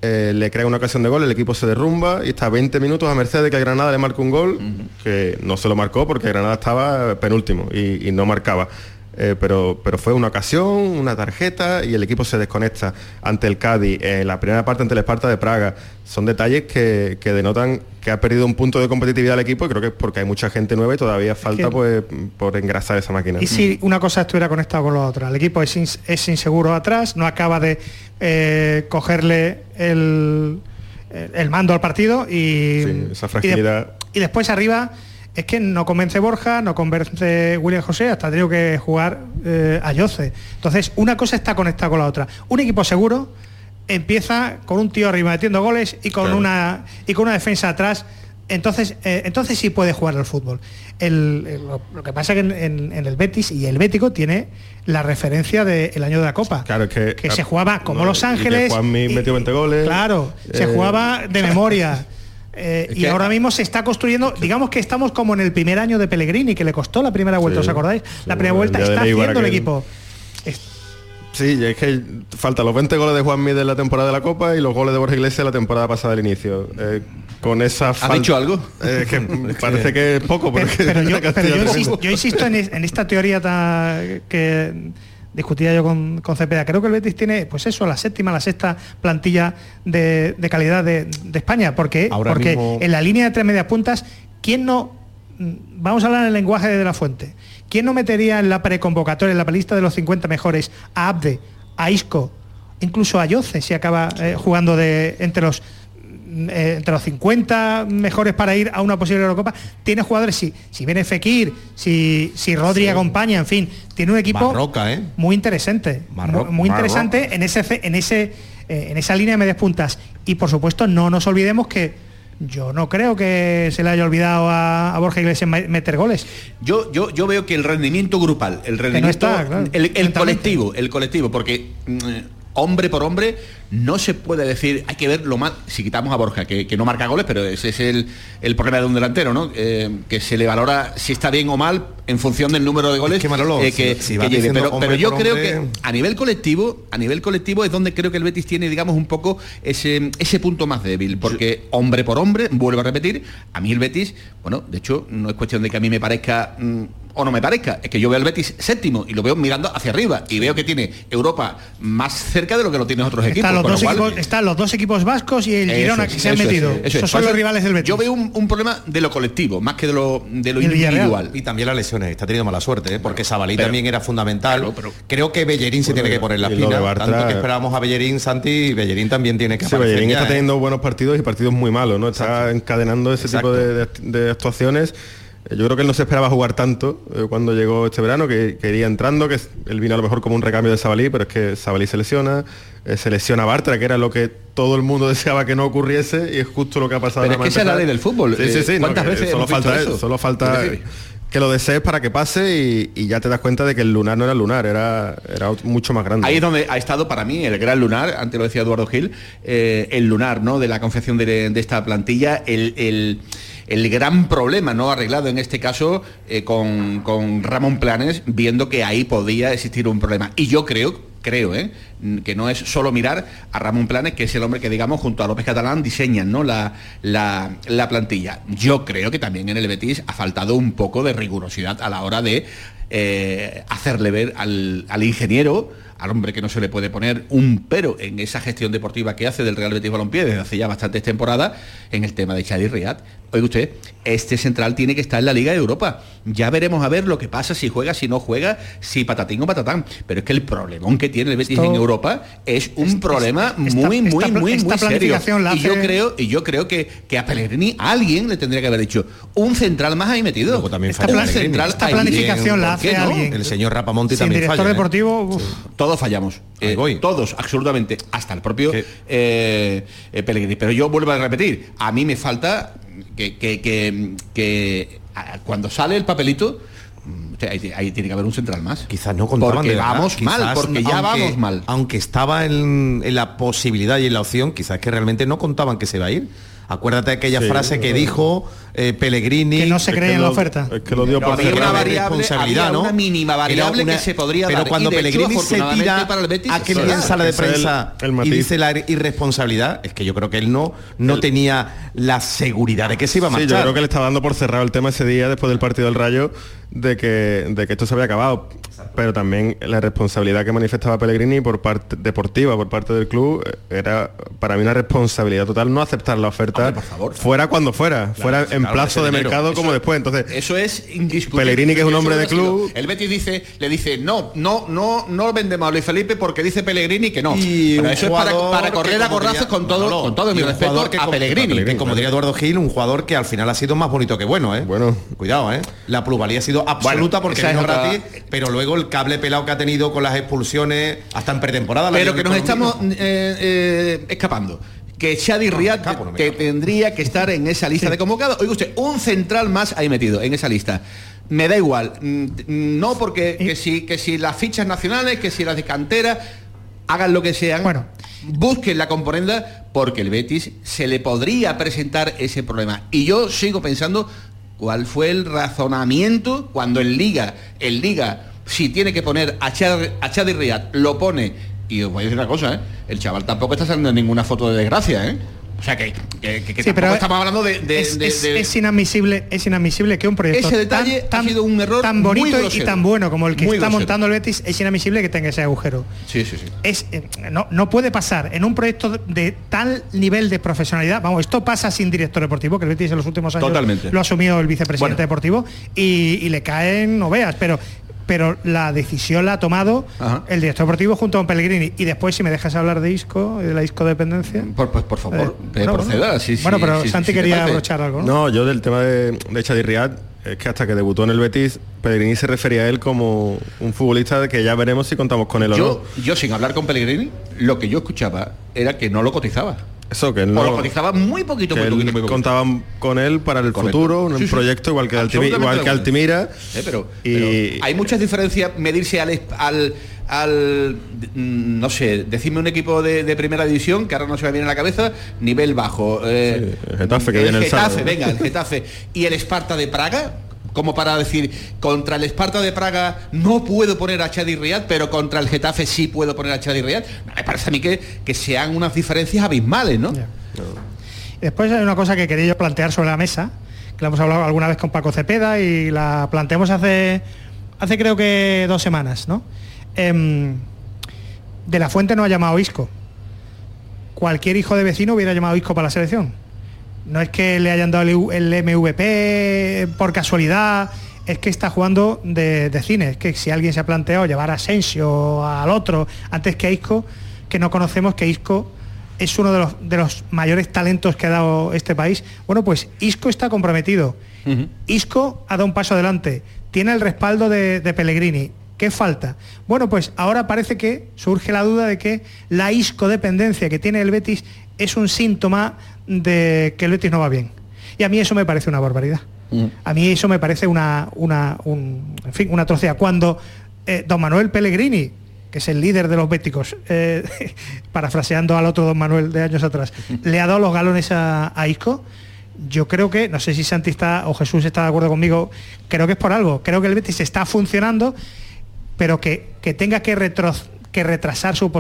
eh, le crea una ocasión de gol, el equipo se derrumba y está 20 minutos a merced de que Granada le marque un gol, que no se lo marcó porque Granada estaba penúltimo y, y no marcaba. Eh, pero, pero fue una ocasión, una tarjeta y el equipo se desconecta ante el Cádiz, en la primera parte ante el Esparta de Praga. Son detalles que, que denotan que ha perdido un punto de competitividad el equipo y creo que es porque hay mucha gente nueva y todavía falta pues por engrasar esa máquina. Y si una cosa estuviera conectada con la otra, el equipo es, ins- es inseguro atrás, no acaba de eh, cogerle el, el- mando al partido y, Sí, esa y de- fragilidad. y después arriba es que no convence Borja, no convence William José, hasta ha tenido que jugar eh, a Yoce. Entonces, una cosa está conectada con la otra. Un equipo seguro empieza con un tío arriba metiendo goles y con Claro. una y con una defensa atrás entonces, eh, entonces sí puede jugar al fútbol. El- el- lo, lo que pasa es que en, en- en el Betis y el Bético tiene la referencia del año de la Copa. Claro, que, se jugaba como no, Los y que Ángeles. Juanmi y- metió 20 goles. Claro, se Eh, jugaba de memoria. Eh, y que- ahora mismo se está construyendo, digamos que estamos como en el primer año de Pellegrini, que le costó la primera vuelta, Sí, ¿os acordáis? La primera vuelta está haciendo el equipo. Sí, es que faltan los 20 goles de Juanmi de la temporada de la Copa y los goles de Borja Iglesias de la temporada pasada del inicio. Eh, con esa falta... dicho algo? Eh, que parece que es poco, pero, yo, pero insisto, tremenda. yo insisto en, es- en esta teoría ta- que discutía yo con, con Cepeda. Creo que el Betis tiene, pues eso, la séptima, la sexta plantilla de, de calidad de, de España. Porque, Ahora porque mismo- en la línea de tres medias puntas, ¿quién no? mm, Vamos a hablar en el lenguaje de la fuente. ¿Quién no metería en la preconvocatoria, en la lista de los 50 mejores, a Abde, a Isco, incluso a Yoce, si acaba eh, jugando de entre los eh, entre los 50 mejores para ir a una posible Eurocopa, tiene jugadores, si, si viene Fekir, si, si Rodri acompaña, en fin, tiene un equipo Marroca, ¿eh? muy interesante, Marro- muy, Marroca. interesante en ese en ese eh, en esa línea de medias puntas. Y por supuesto, no nos olvidemos que yo no creo que se le haya olvidado a, a Borja Iglesias me- meter goles. Yo, yo, yo veo que el rendimiento grupal, el rendimiento, está, claro, el, el colectivo, el colectivo, porque mm, hombre por hombre no se puede decir, hay que ver lo más, si quitamos a Borja, que, que no marca goles, pero ese es el, el problema de un delantero, ¿no? Eh, que se le valora si está bien o mal en función del número de goles que, Manolo, eh, que, si- si que vas lleve. Pero, yo creo hombre- que a nivel colectivo, a nivel colectivo es donde creo que el Betis tiene, digamos, un poco ese, ese punto más débil, porque hombre por hombre, vuelvo a repetir, a mí el Betis, bueno, de hecho, no es cuestión de que a mí me parezca mm, o no me parezca, es que yo veo al Betis séptimo y lo veo mirando hacia arriba y veo que tiene Europa más cerca de lo que lo tienen otros equipos. Están los, lo dos cual- equipos, están los dos equipos vascos y el eso Girona es, que se han es, metido. eso es. Esos son los rivales del Betis. Yo veo un, un problema de lo colectivo, más que de lo, de lo individual. Y también las lesiones, está teniendo mala suerte, ¿eh? porque Sabalí pero- también era fundamental. Creo que Bellerín se tiene que poner la Bartra- Tanto que esperábamos a Bellerín, Santi, y Bellerín también tiene que Sí, aparecer Bellerín ya, está ¿eh? teniendo buenos partidos y partidos muy malos, ¿no? Está encadenando ese Exacto. tipo de, de- de actuaciones. Eh, Yo creo que él no se esperaba jugar tanto eh, cuando llegó este verano, que, que iría entrando, que él vino a lo mejor como un recambio de Sabalí, pero es que Sabalí se lesiona, eh, se lesiona Bartra, que era lo que todo el mundo deseaba que no ocurriese, y es justo lo que ha pasado. Pero es que esa es la ley del fútbol. Sí, sí, Eh, sí. no, ¿cuántas que veces solo falta eso? Solo falta que lo desees para que pase y, y ya te das cuenta de que el lunar no era lunar, era, era mucho más grande. Ahí es donde ha estado para mí el gran lunar, antes lo decía Eduardo Gil, eh, el lunar ¿no? de la confección de, de esta plantilla, el, el- el gran problema no arreglado en este caso eh, con, con Ramón Planes, viendo que ahí podía existir un problema. Y yo creo, creo, ¿eh? que no es solo mirar a Ramón Planes, que es el hombre que, digamos, junto a López Catalán diseñan ¿no? la, la- la plantilla. Yo creo que también en el Betis ha faltado un poco de rigurosidad a la hora de eh, hacerle ver al, al ingeniero, al hombre que no se le puede poner un pero en esa gestión deportiva que hace del Real Betis Balompié desde hace ya bastantes temporadas en el tema de Chadi Riad. Oiga usted, este central tiene que estar en la Liga de Europa. Ya veremos a ver lo que pasa, si juega, si no juega, si patatín o patatán. Pero es que el problemón que tiene el Betis Esto- en Europa es un problema esta- muy, muy, esta muy, esta muy serio. Y yo creo, y yo creo que, que a Pellegrini alguien le tendría que haber dicho un central más ahí metido. Luego también Esta falla esta planificación la ¿por hace qué no? alguien. El señor Rapamonti Sin también director falla. ¿eh? deportivo, uf, Todos fallamos. Eh, voy. todos, absolutamente. Hasta el propio eh, eh, Pellegrini. Pero yo vuelvo a repetir, a mí me falta que, que- que- que, a- cuando sale el papelito, mm, o sea, ahí, ahí tiene que haber un central más. Quizás no contaban Porque de verdad. vamos mal, porque ya aunque- vamos mal. Aunque estaba en, en la posibilidad y en la opción, quizás que realmente no contaban que se iba a ir. Acuérdate de aquella Sí. frase que dijo eh, Pellegrini. que no se cree en la oferta. Es que lo dio por había una variable, responsabilidad, había ¿no? una mínima variable una- que se podría pero dar. cuando hecho, Pellegrini se tira para el Betis, a que da. sala de el- prensa el y dice la irresponsabilidad, es que yo creo que él no, no tenía la seguridad de que se iba a Sí, marchar. yo creo que le estaba dando por cerrado el tema ese día después del partido del Rayo de que, de que esto se había acabado. Pero también la responsabilidad que manifestaba Pellegrini por parte deportiva, por parte del club, eh, era para mí una responsabilidad total no aceptar la oferta Hombre, por favor. fuera cuando fuera, fuera en claro, plazo de mercado como después. Entonces, Eso es indiscutible. Pellegrini, que es un hombre de club. El Betis dice, le dice, no, no, no, no vendemos a Luis Felipe porque dice Pellegrini que no. Y Pero un eso es para, correr a corrazos con todo, no, no, con todo mi respeto a Pellegrini. que como diría Eduardo Gil, un jugador que al final ha sido más bonito que bueno, ¿eh? Bueno. Cuidado, ¿eh? La plusvalía ha sido absoluta porque es otra- gratis, pero luego el cable pelado que ha tenido con las expulsiones hasta en pretemporada. la Pero que nos estamos eh, eh, escapando. Que Riyad que tendría que estar en esa lista de convocados. Oiga usted, un central más ahí metido en esa lista. Me da igual. Mm, No porque que si, que si las fichas nacionales, que si las de cantera, hagan lo que sean. Bueno. Busquen la componenda porque el Betis se le podría presentar ese problema. Y yo sigo pensando cuál fue el razonamiento cuando en Liga, en Liga, si tiene que poner a Chad, a lo pone. Y os voy a decir una cosa, ¿eh? el chaval tampoco está saliendo en ninguna foto de desgracia, ¿eh? O sea que, que, que- que Sí, tampoco pero estamos hablando de, de- es, de- es- de- es inadmisible, es inadmisible que un proyecto Ese detalle tan, ha sido un error tan muy bonito y tan bueno como el que Muy está grosero. montando el Betis, es inadmisible que tenga ese agujero. Sí, sí, sí. Es, eh, no, no puede pasar en un proyecto de, de tal nivel de profesionalidad. Vamos, esto pasa sin director deportivo, que el Betis en los últimos años Totalmente. lo ha asumido el vicepresidente Bueno. deportivo y, y le caen no veas, pero pero la decisión la ha tomado el director deportivo junto con Pellegrini. Y después, si me dejas hablar de Isco, y de la Isco dependencia. Por, pues, por favor, Eh, bueno, proceda. bueno. sí, sí, Bueno, pero sí, Santi sí, quería abrochar algo, ¿no? No, yo del tema de, de Chadi Riyad, es que hasta que debutó en el Betis, Pellegrini se refería a él como un futbolista de que ya veremos si contamos con él o Yo, yo sin hablar con Pellegrini, lo que yo escuchaba era que no lo cotizaba. Eso, que él no... lo cotizaba muy poquito, muy poquito, muy poquito. contaban con él para el Correcto. futuro, un Sí, sí. proyecto igual que, Altimi- Absolutamente igual que. Altimira. Eh, pero, y pero hay muchas diferencias medirse al, al, al, mm, no sé, decirme un equipo de, de primera división, que ahora no se me viene a la cabeza, nivel bajo. eh, el Getafe, que el viene el Getafe, sábado. venga, el Getafe. Y el Esparta de Praga, como para decir, contra el Esparta de Praga no puedo poner a Chadi Riyad, pero contra el Getafe sí puedo poner a Chadi Riyad. Me parece a mí que, que sean unas diferencias abismales, ¿no? Y Después hay una cosa que quería yo plantear sobre la mesa, que la hemos hablado alguna vez con Paco Cepeda y la planteamos hace, hace creo que dos semanas, ¿no? Em, de la Fuente no ha llamado Isco. Cualquier hijo de vecino hubiera llamado Isco para la selección. No es que le hayan dado el, MVP por casualidad, es que está jugando de, de cine. Es que si alguien se ha planteado llevar a Asensio al otro antes que a Isco, que no conocemos que Isco es uno de los, de los mayores talentos que ha dado este país. Bueno, pues Isco está comprometido. Isco ha dado un paso adelante. Tiene el respaldo de, de Pellegrini. ¿Qué falta? Bueno, pues ahora parece que surge la duda de que la Isco dependencia que tiene el Betis es un síntoma de que el Betis no va bien. Y a mí eso me parece una barbaridad. A mí eso me parece una, una, un- en fin, una atrocidad. Cuando eh, don Manuel Pellegrini, que es el líder de los béticos, eh, parafraseando al otro don Manuel de años atrás, le ha dado los galones a, a Isco, yo creo que, no sé si Santi está o Jesús está de acuerdo conmigo, creo que es por algo. Creo que el Betis está funcionando, pero que, que tenga que, retro- que retrasar su,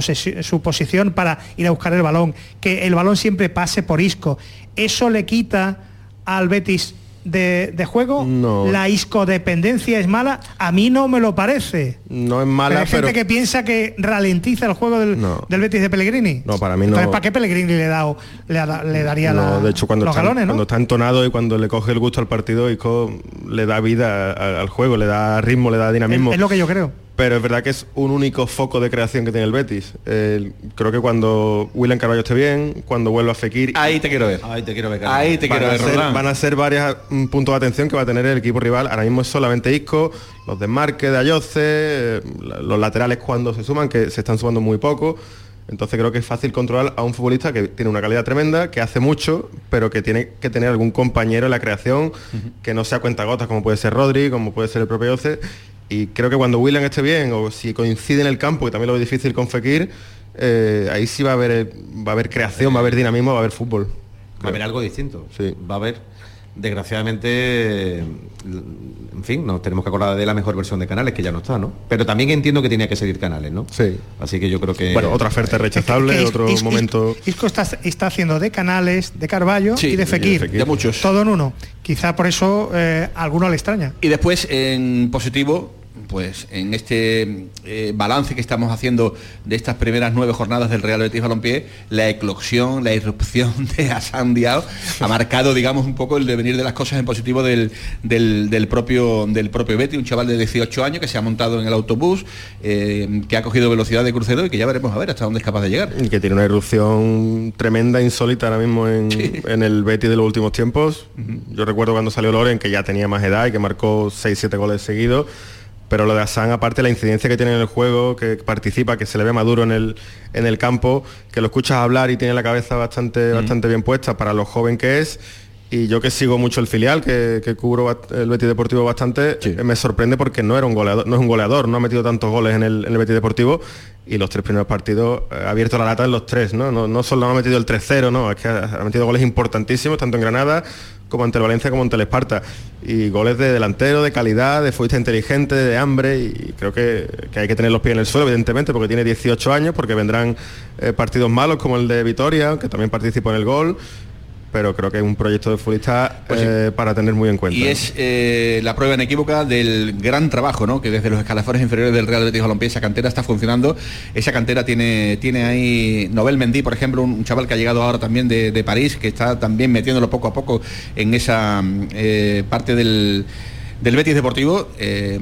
su posición para ir a buscar el balón, que el balón siempre pase por Isco. ¿Eso le quita al Betis de, de juego? No. ¿La iscodependencia es mala? A mí no me lo parece. No es Pero mala, pero... gente que piensa que ralentiza el juego del, del Betis de Pellegrini. No, para mí no. Entonces, ¿para qué Pellegrini le, da, le, le daría No, la- de hecho cuando los está, galones, ¿no? cuando está entonado y cuando le coge el gusto al partido, Isco le da vida al juego, le da ritmo, le da dinamismo. Es, es lo que yo creo. Pero es verdad que es un único foco de creación que tiene el Betis. El- creo que cuando William Carballo esté bien, cuando vuelva a Fekir... Ahí te quiero ver. Ahí te quiero ver. Ahí te van, quiero a ver, ser, van a ser varios mm, puntos de atención que va a tener el equipo rival. Ahora mismo es solamente Isco, los desmarques de Ayoce, eh, los laterales cuando se suman, que se están sumando muy poco. Entonces creo que es fácil controlar a un futbolista que tiene una calidad tremenda, que hace mucho, pero que tiene que tener algún compañero en la creación que no sea cuentagotas, como puede ser Rodri, como puede ser el propio Ayoce. Y creo que cuando William esté bien, o si coincide en el campo, que también lo veo difícil con Fekir, eh, ahí sí va a haber va a haber creación, va a haber dinamismo, va a haber fútbol. Va a haber algo distinto. Va a haber, desgraciadamente, en fin, nos tenemos que acordar de la mejor versión de Canales, que ya no está, ¿no? Pero también entiendo que tenía que seguir Canales, ¿no? Sí. Así que yo creo que... Bueno, otra oferta rechazable, Es que otro momento... Isco está, está haciendo de Canales, de Carballo Sí, y y de de Fekir. Fekir. De muchos. Todo en uno. Quizá por eso eh, a alguno le extraña. Y después, en positivo, pues en este eh, balance que estamos haciendo de estas primeras nueve jornadas del Real Betis Balompié, la eclosión, la irrupción de Hassan Diao ha marcado, digamos, un poco el devenir de las cosas en positivo del, del- del propio, del propio Betis, un chaval de 18 años que se ha montado en el autobús, eh, que ha cogido velocidad de crucero y que ya veremos a ver hasta dónde es capaz de llegar. Y que tiene una irrupción tremenda, insólita ahora mismo en, en el Betis de los últimos tiempos. Yo recuerdo cuando salió Loren, que ya tenía más edad y que marcó 6-7 goles seguidos. Pero lo de Asan, aparte la incidencia que tiene en el juego, que participa, que se le ve maduro en el, en el campo, que lo escuchas hablar y tiene la cabeza bastante, bastante bien puesta para lo joven que es. Y yo que sigo mucho el filial, que, que cubro el Betis Deportivo bastante, eh, me sorprende porque no era un goleador, no es un goleador, no ha metido tantos goles en el, en el Betis Deportivo y los tres primeros partidos eh, ha abierto la lata en los tres, ¿no? No, no solo ha metido el 3-0, no, es que ha metido goles importantísimos, tanto en Granada como ante el Valencia como ante el Esparta. Y goles de delantero, de calidad, de futbolista inteligente, de hambre, y creo que, que hay que tener los pies en el suelo, evidentemente, porque tiene 18 años, porque vendrán eh, partidos malos como el de Vitoria, que también participó en el gol pero creo que es un proyecto de futbolista eh, para tener muy en cuenta. Y es eh, la prueba inequívoca del gran trabajo, ¿no? Que desde los escalafones inferiores del Real Betis Balompié esa cantera está funcionando. Esa cantera tiene, tiene ahí Nobel Mendy, por ejemplo, un, un chaval que ha llegado ahora también de, de París, que está también metiéndolo poco a poco en esa eh, parte del, del Betis Deportivo. Eh,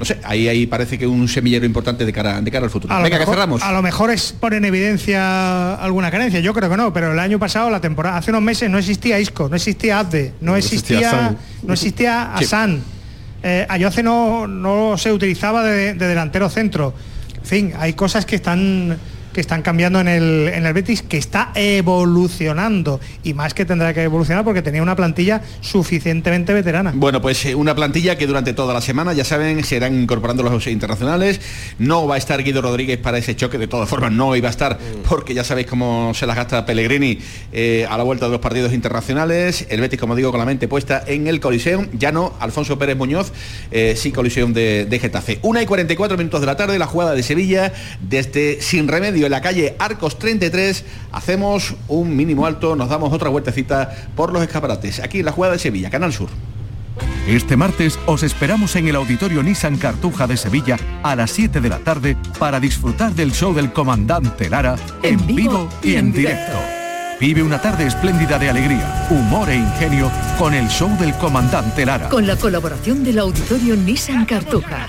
no sé, ahí, ahí parece que un semillero importante de cara, de cara al futuro. A lo Venga, que mejor- cerramos. A lo mejor es por en evidencia alguna carencia, yo creo que no, pero el año pasado, la temporada, hace unos meses no existía Isco, no existía Abde, no, No existía existía, Asan. no existía Sí. Asan. Eh, Ayoce no, no se utilizaba de, de delantero centro. En fin, hay cosas que están que están cambiando en el, en el Betis, que está evolucionando y más que tendrá que evolucionar porque tenía una plantilla suficientemente veterana. Bueno, pues eh, una plantilla que durante toda la semana, ya saben, se irán incorporando los internacionales. No va a estar Guido Rodríguez para ese choque, de todas formas no iba a estar, porque ya sabéis cómo se las gasta Pellegrini eh, a la vuelta de los partidos internacionales. El Betis, como digo, con la mente puesta en el Coliseum. Ya no, Alfonso Pérez Muñoz, eh, sí Coliseum de, de Getafe. Una y 44 minutos de la tarde, la jugada de Sevilla, desde Sin Remedio, la calle Arcos 33. Hacemos un mínimo alto, nos damos otra vueltecita por los escaparates. Aquí en la jugada de Sevilla, Canal Sur. Este martes os esperamos en el Auditorio Nissan Cartuja de Sevilla a las 7 de la tarde para disfrutar del show del comandante Lara en, vivo y en directo. Vive una tarde espléndida de alegría, humor e ingenio con el show del comandante Lara. Con la colaboración del auditorio Nissan Cartuja.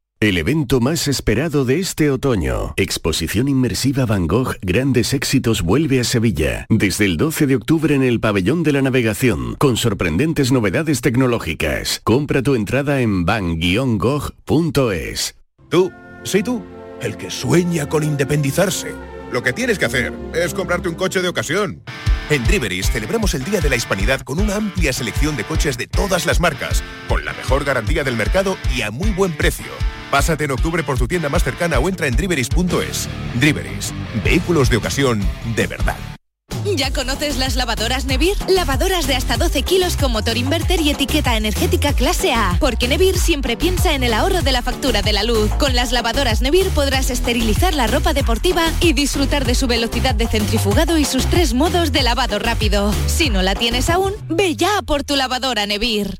El evento más esperado de este otoño, Exposición Inmersiva Van Gogh Grandes Éxitos vuelve a Sevilla, desde el 12 de octubre en el Pabellón de la Navegación, con sorprendentes novedades tecnológicas. Compra tu entrada en van-gogh.es. Tú, sí tú, el que sueña con independizarse. Lo que tienes que hacer es comprarte un coche de ocasión. En Driveris celebramos el Día de la Hispanidad con una amplia selección de coches de todas las marcas, con la mejor garantía del mercado y a muy buen precio. Pásate en octubre por tu tienda más cercana o entra en driveris.es. Driveris, vehículos de ocasión de verdad. ¿Ya conoces las lavadoras Nevir? Lavadoras de hasta 12 kilos con motor inverter y etiqueta energética clase A. Porque Nevir siempre piensa en el ahorro de la factura de la luz. Con las lavadoras Nevir podrás esterilizar la ropa deportiva y disfrutar de su velocidad de centrifugado y sus tres modos de lavado rápido. Si no la tienes aún, ve ya por tu lavadora Nevir.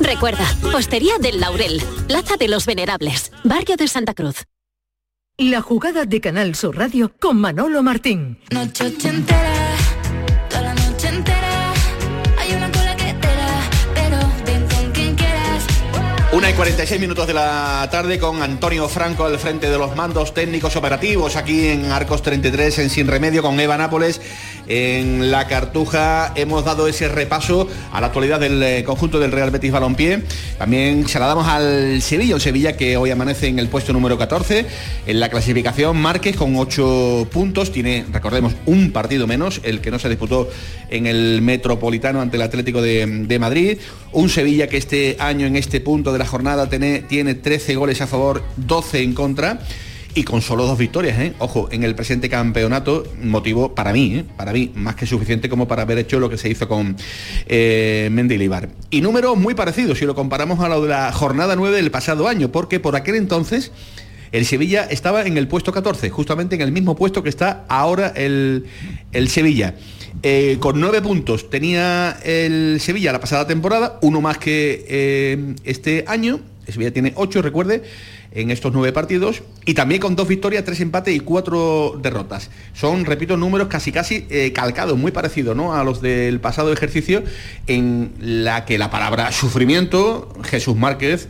Recuerda, Postería del Laurel, Plaza de los Venerables, Barrio de Santa Cruz. La jugada de Canal Sur Radio con Manolo Martín. Noche ochentera, toda la noche entera. Hay una cola que te da, pero ven con quien quieras. Una y 46 minutos de la tarde con Antonio Franco al frente de los mandos técnicos operativos aquí en Arcos 33 en Sin Remedio con Eva Nápoles en La Cartuja. Hemos dado ese repaso a la actualidad del eh, conjunto del Real Betis Balompié. También se la damos al Sevilla, un Sevilla que hoy amanece en el puesto número 14 en la clasificación. Márquez con 8 puntos, tiene, recordemos, un partido menos, el que no se disputó en el Metropolitano ante el Atlético de, Madrid. Un Sevilla que este año en este punto de la jornada tiene, tiene 13 goles a favor, 12 en contra. Y con solo dos victorias, ¿eh? ojo, en el presente campeonato, motivo para mí, ¿eh? para mí, más que suficiente como para haber hecho lo que se hizo con eh, Mendilibar. Y números muy parecidos si lo comparamos a lo de la jornada 9 del pasado año, porque por aquel entonces el Sevilla estaba en el puesto 14, justamente en el mismo puesto que está ahora el, el Sevilla. Eh, con nueve puntos tenía el Sevilla la pasada temporada, uno más que este año. El Sevilla tiene ocho, recuerde, en estos nueve partidos. Y también con dos victorias, tres empates y cuatro derrotas. Son, repito, números casi casi eh, calcados, muy parecidos ¿no? a los del pasado ejercicio, en la que la palabra sufrimiento, Jesús Márquez,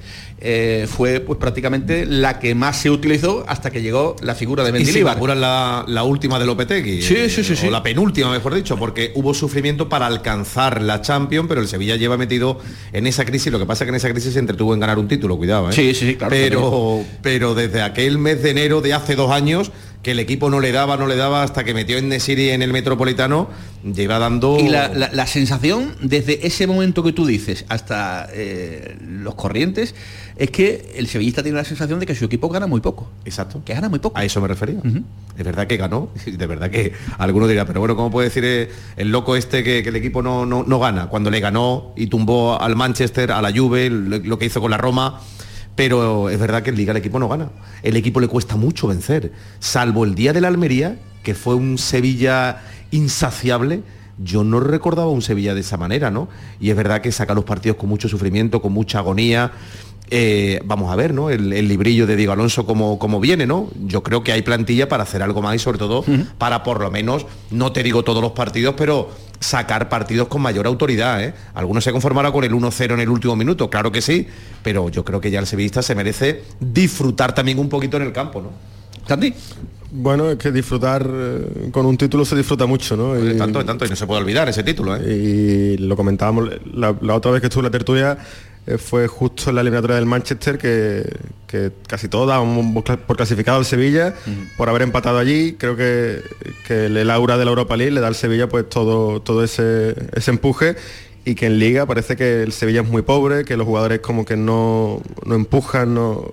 eh, fue pues prácticamente la que más se utilizó hasta que llegó la figura de Y Mendilibar. apuras la, la última de Lopetegui. Sí, eh, sí, sí, sí. O la penúltima, mejor dicho, porque hubo sufrimiento para alcanzar la Champions, pero el Sevilla lleva metido en esa crisis. Lo que pasa es que en esa crisis se entretuvo en ganar un título, cuidado, ¿eh? Sí, sí, sí, claro, Pero, pero desde aquel mes de enero de hace dos años, que el equipo no le daba, no le daba, hasta que metió en Nesiri en el Metropolitano, lleva dando... Y la, la- la sensación desde ese momento que tú dices hasta eh, los corrientes es que el sevillista tiene la sensación de que su equipo gana muy poco. Exacto. Que gana muy poco. A eso me refería. Es verdad que ganó, de verdad que alguno dirá, pero bueno, ¿cómo puede decir el loco este que, que el equipo no, no, no gana? Cuando le ganó y tumbó al Manchester, a la Juve, lo, lo que hizo con la Roma. Pero es verdad que en Liga el equipo no gana. El equipo le cuesta mucho vencer. Salvo el día de la Almería, que fue un Sevilla insaciable, yo no recordaba un Sevilla de esa manera, ¿no? Y es verdad que saca los partidos con mucho sufrimiento, con mucha agonía. Eh, vamos a ver, ¿no? El, el librillo de Diego Alonso como, como viene, ¿no? Yo creo que hay plantilla para hacer algo más y sobre todo para por lo menos, no te digo todos los partidos, pero sacar partidos con mayor autoridad, ¿eh? Algunos se conformará con el 1-0 en el último minuto, claro que sí, pero yo creo que ya el sevillista se merece disfrutar también un poquito en el campo, ¿no? Santi. Bueno, es que disfrutar eh, con un título se disfruta mucho, ¿no? Y, tanto, tanto, y no se puede olvidar ese título, ¿eh? Y lo comentábamos la, la otra vez que estuve en la tertulia, fue justo en la eliminatoria del Manchester que, que casi todos dábamos por clasificado al Sevilla por haber empatado allí. Creo que, que el aura de la Europa League le da al Sevilla pues todo, todo ese, ese empuje y que en liga parece que el Sevilla es muy pobre, que los jugadores como que no, no empujan, no,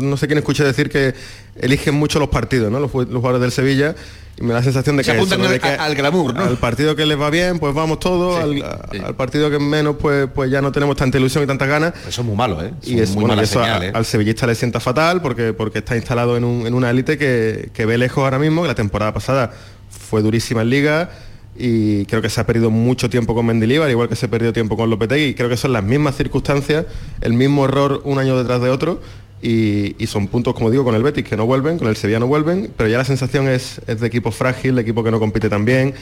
no sé quién escuché decir que eligen mucho los partidos, ¿no? Los, los jugadores del Sevilla me da la sensación de Se que, apuntan eso, ¿no? de al- que al glamour, ¿no? al partido que les va bien, pues vamos todos, al, al partido que menos, pues, pues ya no tenemos tanta ilusión y tantas ganas. Eso es muy malo, ¿eh? Y es muy bueno, mala eso señal, a- ¿eh? al sevillista le sienta fatal porque, porque está instalado en, un- en una élite que, que ve lejos ahora mismo, que la temporada pasada fue durísima en liga y creo que se ha perdido mucho tiempo con Mendilibar, igual que se perdió tiempo con Lopetegui, y creo que son las mismas circunstancias, el mismo error un año detrás de otro, y, son puntos, como digo, con el Betis que no vuelven, con el Sevilla no vuelven, pero ya la sensación es, es de equipo frágil, de equipo que no compite tan bien,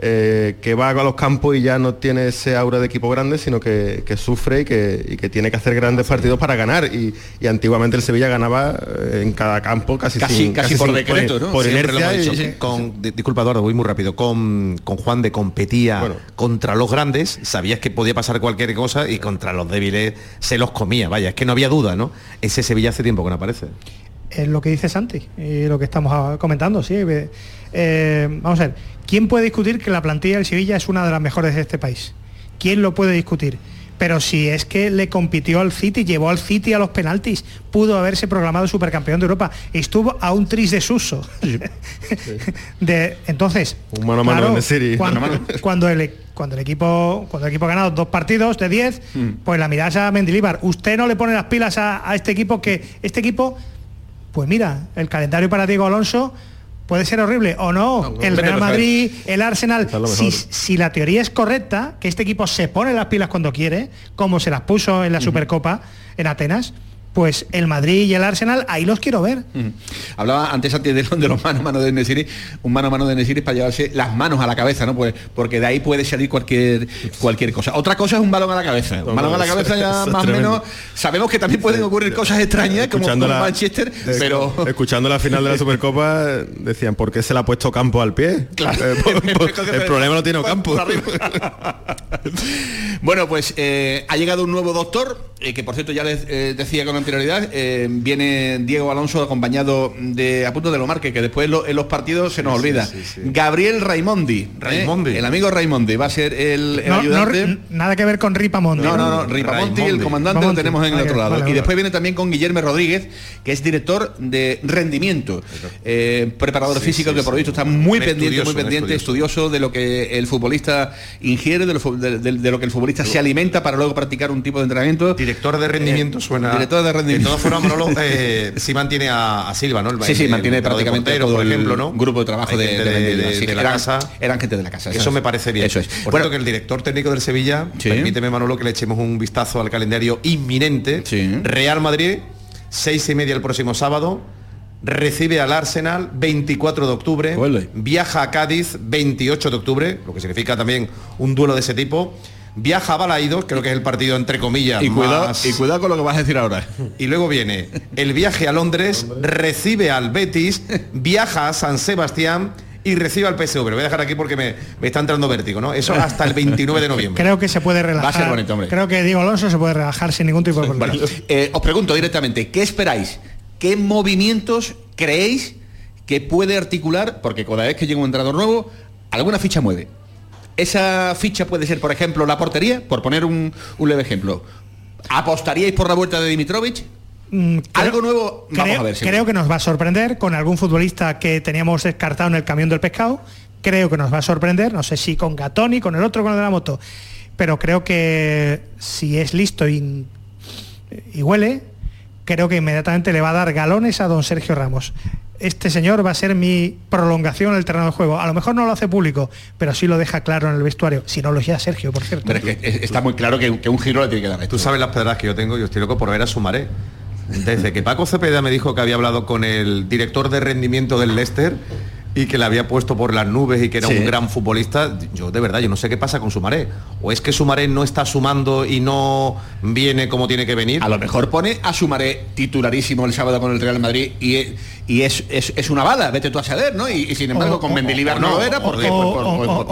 eh, que va a los campos y ya no tiene ese aura de equipo grande, sino que, que sufre y que, y que tiene que hacer grandes partidos para ganar. Y, y antiguamente el Sevilla ganaba eh, en cada campo casi, Casi- sin- casi por sin- decreto, ¿no? Por Siempre lo inercia. y-. Con, di- disculpa Eduardo, voy muy rápido. Con, con Juan de competía contra los grandes, sabías que podía pasar cualquier cosa y contra los débiles se los comía. Vaya, es que no había duda, ¿no? Ese Sevilla hace tiempo que no aparece. Es lo que dice Santi y lo que estamos ah, comentando, sí. Eh, eh, vamos a ver, ¿quién puede discutir que la plantilla del Sevilla es una de las mejores de este país? ¿Quién lo puede discutir? Pero si es que le compitió al City, llevó al City a los penaltis, pudo haberse proclamado supercampeón de Europa, estuvo a un tris de suso. de, entonces, Un mano a mano claro, en el City. Cuando, Mano a mano. cuando el, cuando el equipo cuando el equipo ha ganado dos partidos de 10, Mm. pues la mirada a Mendilibar. Usted no le pone las pilas a, a este equipo que este equipo, pues mira, el calendario para Diego Alonso puede ser horrible o no. el vete Real Madrid, el Arsenal, si, si la teoría es correcta, que este equipo se pone las pilas cuando quiere, como se las puso en la Supercopa en Atenas, pues el Madrid y el Arsenal ahí los quiero ver. Hablaba antes antes de, de los mano a mano de Nesiri, un mano a mano de Nesiri para llevarse las manos a la cabeza, ¿no? Pues porque de ahí puede salir cualquier cualquier cosa. Otra cosa es un balón a la cabeza. Un balón a la cabeza ya más o menos sabemos que también pueden ocurrir cosas extrañas como Escuchando con la- Manchester, eh, pero escuchando la final de la Supercopa eh, decían ¿por qué se le ha puesto campo al pie? Eh, por- por- el problema no tiene campo. bueno, pues eh, ha llegado un nuevo doctor eh, que por cierto ya les eh, decía con anterioridad, eh, viene Diego Alonso acompañado de a punto de lo marque, que después lo- en los partidos se nos olvida. Gabriel Raimondi, Raimondi, el amigo Raimondi, va a ser el, el No, ayudante. nada que ver con Ripamonti. No, no, no, Ripamonti, el comandante lo tenemos en el otro lado. vale, y después viene también con Guillermo Rodríguez, que es director de rendimiento, eh, preparador Sí, físico, sí, que por sí. visto está muy Un pendiente, estudioso, muy pendiente, estudioso de lo que el futbolista ingiere, de lo, de- de- de lo que el futbolista se alimenta para luego practicar un tipo de entrenamiento. Director de rendimiento suena. Director de rendimiento. De todas formas, Manolo, eh, sí mantiene a, a Silva, ¿no? El- Sí, sí, el- mantiene el prácticamente porteros, todo por ejemplo, ¿no? grupo de trabajo de, sí, la eran- casa. Eran gente de la casa. Eso me parece bien. Eso es. Por Bueno, cierto, que el director técnico del Sevilla, permíteme Manolo que le echemos un vistazo al calendario inminente. Real Madrid, seis y media el próximo sábado. Recibe al Arsenal 24 de octubre. Viaja a Cádiz 28 de octubre, lo que significa también un duelo de ese tipo. Viaja a Balaidos, creo que es el partido entre comillas. Y cuidado, más- y cuidado con lo que vas a decir ahora. y luego viene el viaje a Londres, recibe al Betis, viaja a San Sebastián y recibe al PSV. Lo voy a dejar aquí porque me, me está entrando vértigo, ¿no? Eso hasta el 29 de noviembre. Creo que se puede relajar. Va a ser bonito, hombre. Creo que Diego Alonso se puede relajar sin ningún tipo de problema. Bueno, eh, os pregunto directamente, ¿qué esperáis? ¿Qué movimientos creéis que puede articular? Porque cada vez que llega un entrenador nuevo, alguna ficha mueve. Esa ficha puede ser, por ejemplo, la portería, por poner un, un leve ejemplo. ¿Apostaríais por la vuelta de Dimitrovich? Mm, Algo nuevo, vamos creo, a ver. creo que nos va a sorprender con algún futbolista que teníamos descartado en el camión del pescado. Creo que nos va a sorprender, no sé si con Gatoni, con el otro, con el de la moto. Pero creo que si es listo y, y huele, creo que inmediatamente le va a dar galones a don Sergio Ramos. Este señor va a ser mi prolongación en el terreno de juego. A lo mejor no lo hace público, pero sí lo deja claro en el vestuario. Si no lo ya Sergio, por cierto. Pero es que es- está muy claro que, que un giro le tiene que dar. esto. Tú sabes las pedradas que yo tengo, yo estoy loco por ver a Sumaré. Desde que Paco Cepeda me dijo que había hablado con el director de rendimiento del Leicester y que le había puesto por las nubes y que era Sí. un gran futbolista, yo de verdad, yo no sé qué pasa con Sumaré. O es que Sumaré no está sumando y no viene como tiene que venir. A lo mejor pone a Sumaré titularísimo el sábado con el Real Madrid y, y es, es, es una bala, vete tú a saber, ¿no? Y, y sin embargo O- con Mendilibar no, lo era porque...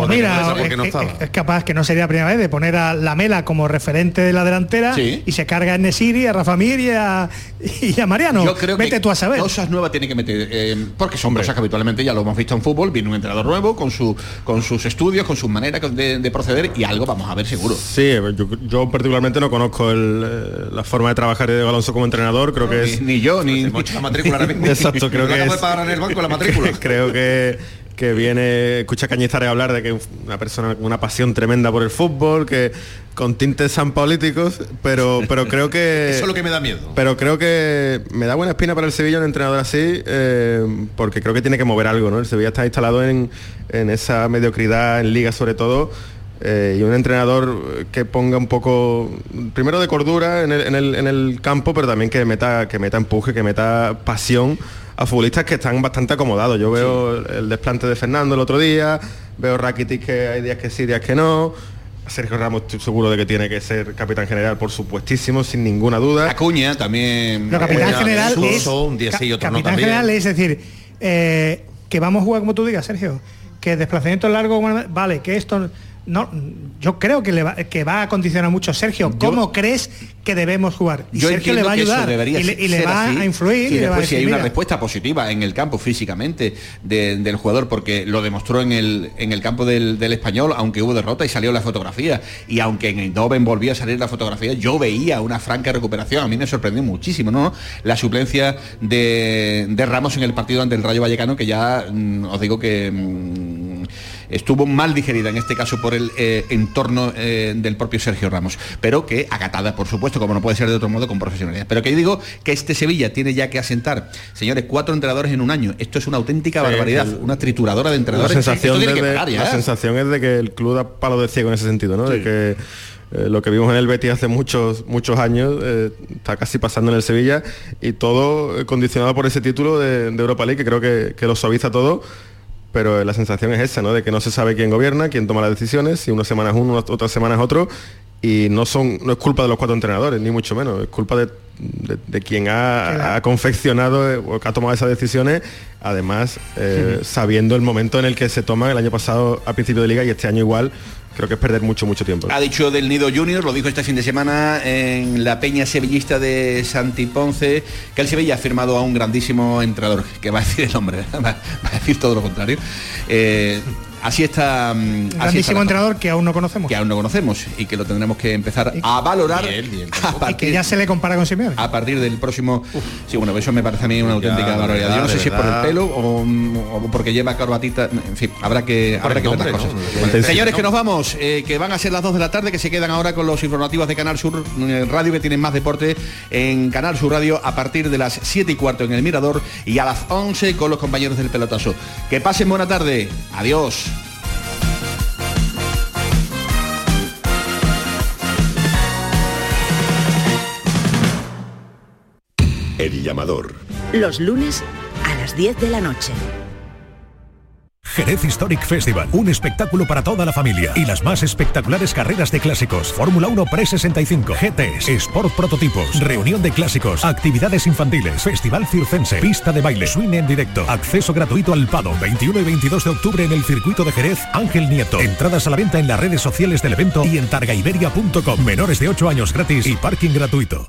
mira, es, no es- estaba. es capaz que no sería la primera vez de poner a Lamela como referente de la delantera Sí. y se carga a Nesiri, a Rafa Mir y a, y a Mariano. Yo creo Vete que tú a saber. cosas nuevas tiene que meter, eh, porque son cosas que habitualmente ya lo hemos visto en fútbol, viene un entrenador nuevo con, su, con sus estudios, con sus maneras de, de proceder y algo vamos a ver seguro. Sí, yo, yo particularmente no conozco el, eh, la forma de trabajar de Diego Alonso como entrenador, creo que es... Ni, ni yo, ni... Hecho la matrícula ahora mismo. Exacto, creo que es- pagar en el banco la matrícula. creo que, que viene, escucha Cañizares hablar de que es una persona con una pasión tremenda por el fútbol, que con tintes san políticos, pero, pero creo que... Eso es lo que me da miedo. Pero creo que me da buena espina para el Sevilla un entrenador así, eh, porque creo que tiene que mover algo, ¿no? El Sevilla está instalado en, en esa mediocridad, en liga sobre todo, eh, y un entrenador que ponga un poco, primero de cordura en el, en el- en el campo, pero también que meta, que meta empuje, que meta pasión a futbolistas que están bastante acomodados. Yo veo el desplante de Fernando el otro día, veo Rakitic que hay días que sí, días que no. Sergio Ramos estoy seguro de que tiene que ser capitán general, por supuestísimo, sin ninguna duda. Acuña también... Lo capitán Eh, general Suso, es un día ca- sí y otro no capitán también. general es decir eh, que vamos a jugar como tú digas Sergio que desplazamiento largo vale que esto no yo creo que le va, que va a condicionar mucho Sergio cómo crees que debemos jugar. Y Yo Sergio le va a ayudar debería y le, y le va así, a influir si y le va a después si decir, hay una "Mira, respuesta positiva en el campo físicamente de- del jugador porque lo demostró en el, en el campo del, del español aunque hubo derrota y salió la fotografía y aunque en Eindhoven volvió a salir la fotografía yo veía una franca recuperación. A mí me sorprendió muchísimo no la suplencia de, de Ramos en el partido ante el Rayo Vallecano que ya mm, os digo que mm, estuvo mal digerida en este caso por el eh, entorno eh, del propio Sergio Ramos, pero que acatada, por supuesto, como no puede ser de otro modo, con profesionalidad. Pero que yo digo que este Sevilla tiene ya que asentar, señores, cuatro entrenadores en un año. Esto es una auténtica Sí, barbaridad, el- una trituradora de La entrenadores. sensación, tiene que de- parar la sensación es de que el club da palo de ciego en ese sentido, ¿no? De que eh, lo que vimos en el Betis hace muchos muchos años eh, está casi pasando en el Sevilla y todo condicionado por ese título de, de Europa League que creo que, que lo suaviza todo pero la sensación es esa, ¿no? De que no se sabe quién gobierna, quién toma las decisiones, si una semana es uno, otras semanas otro, y no son, no es culpa de los cuatro entrenadores, ni mucho menos, es culpa de, de- de quien ha, ha confeccionado eh, o que ha tomado esas decisiones, además eh, sabiendo el momento en el que se toman el año pasado a principio de liga y este año igual creo que es perder mucho, mucho tiempo. Ha dicho del Nido Junior, lo dijo este fin de semana en la peña sevillista de Santi Ponce, que el Sevilla ha firmado a un grandísimo entrenador, que va a decir el nombre, va a decir todo lo contrario. Eh, así está. mm, así Grandísimo está entrenador que aún no conocemos. que aún no conocemos y que lo tendremos que empezar a valorar a Y que ya se le compara con Simeone. a partir del próximo. Sí bueno eso me parece a mí una auténtica de barbaridad. Verdad, yo no sé si es por el pelo o, o porque lleva corbatita en fin habrá que habrá que ver las cosas. señores que nos vamos eh, que van a ser las 2 de la tarde que se quedan ahora con los informativos de Canal Sur eh, Radio que tienen más deporte en Canal Sur Radio a partir de las 7 y cuarto en el Mirador y a las 11 con los compañeros del pelotazo. Que pasen buena tarde. Adiós llamador. Los lunes a las 10 de la noche. Jerez Historic Festival, un espectáculo para toda la familia y las más espectaculares carreras de clásicos. Fórmula 1 Pre-65, GTs, Sport Prototipos, reunión de clásicos, actividades infantiles, Festival Circense, pista de baile, swing en directo, acceso gratuito al Pado, 21 y 22 de octubre en el circuito de Jerez, Ángel Nieto. Entradas a la venta en las redes sociales del evento y en targaiberia.com. Menores de 8 años gratis y parking gratuito.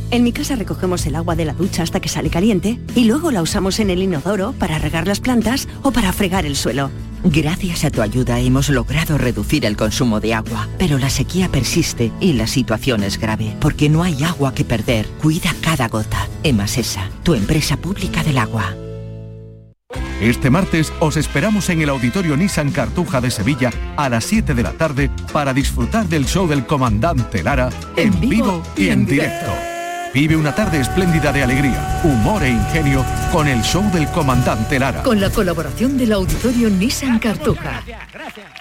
En mi casa recogemos el agua de la ducha hasta que sale caliente y luego la usamos en el inodoro para regar las plantas o para fregar el suelo. Gracias a tu ayuda hemos logrado reducir el consumo de agua, pero la sequía persiste y la situación es grave, porque no hay agua que perder. Cuida cada gota. Emasesa, tu empresa pública del agua. Este martes os esperamos en el Auditorio Nissan Cartuja de Sevilla a las 7 de la tarde para disfrutar del show del comandante Lara en vivo y en directo. Vive una tarde espléndida de alegría, humor e ingenio con el show del comandante Lara. Con la colaboración del Auditorio Nissan Cartuja. Gracias.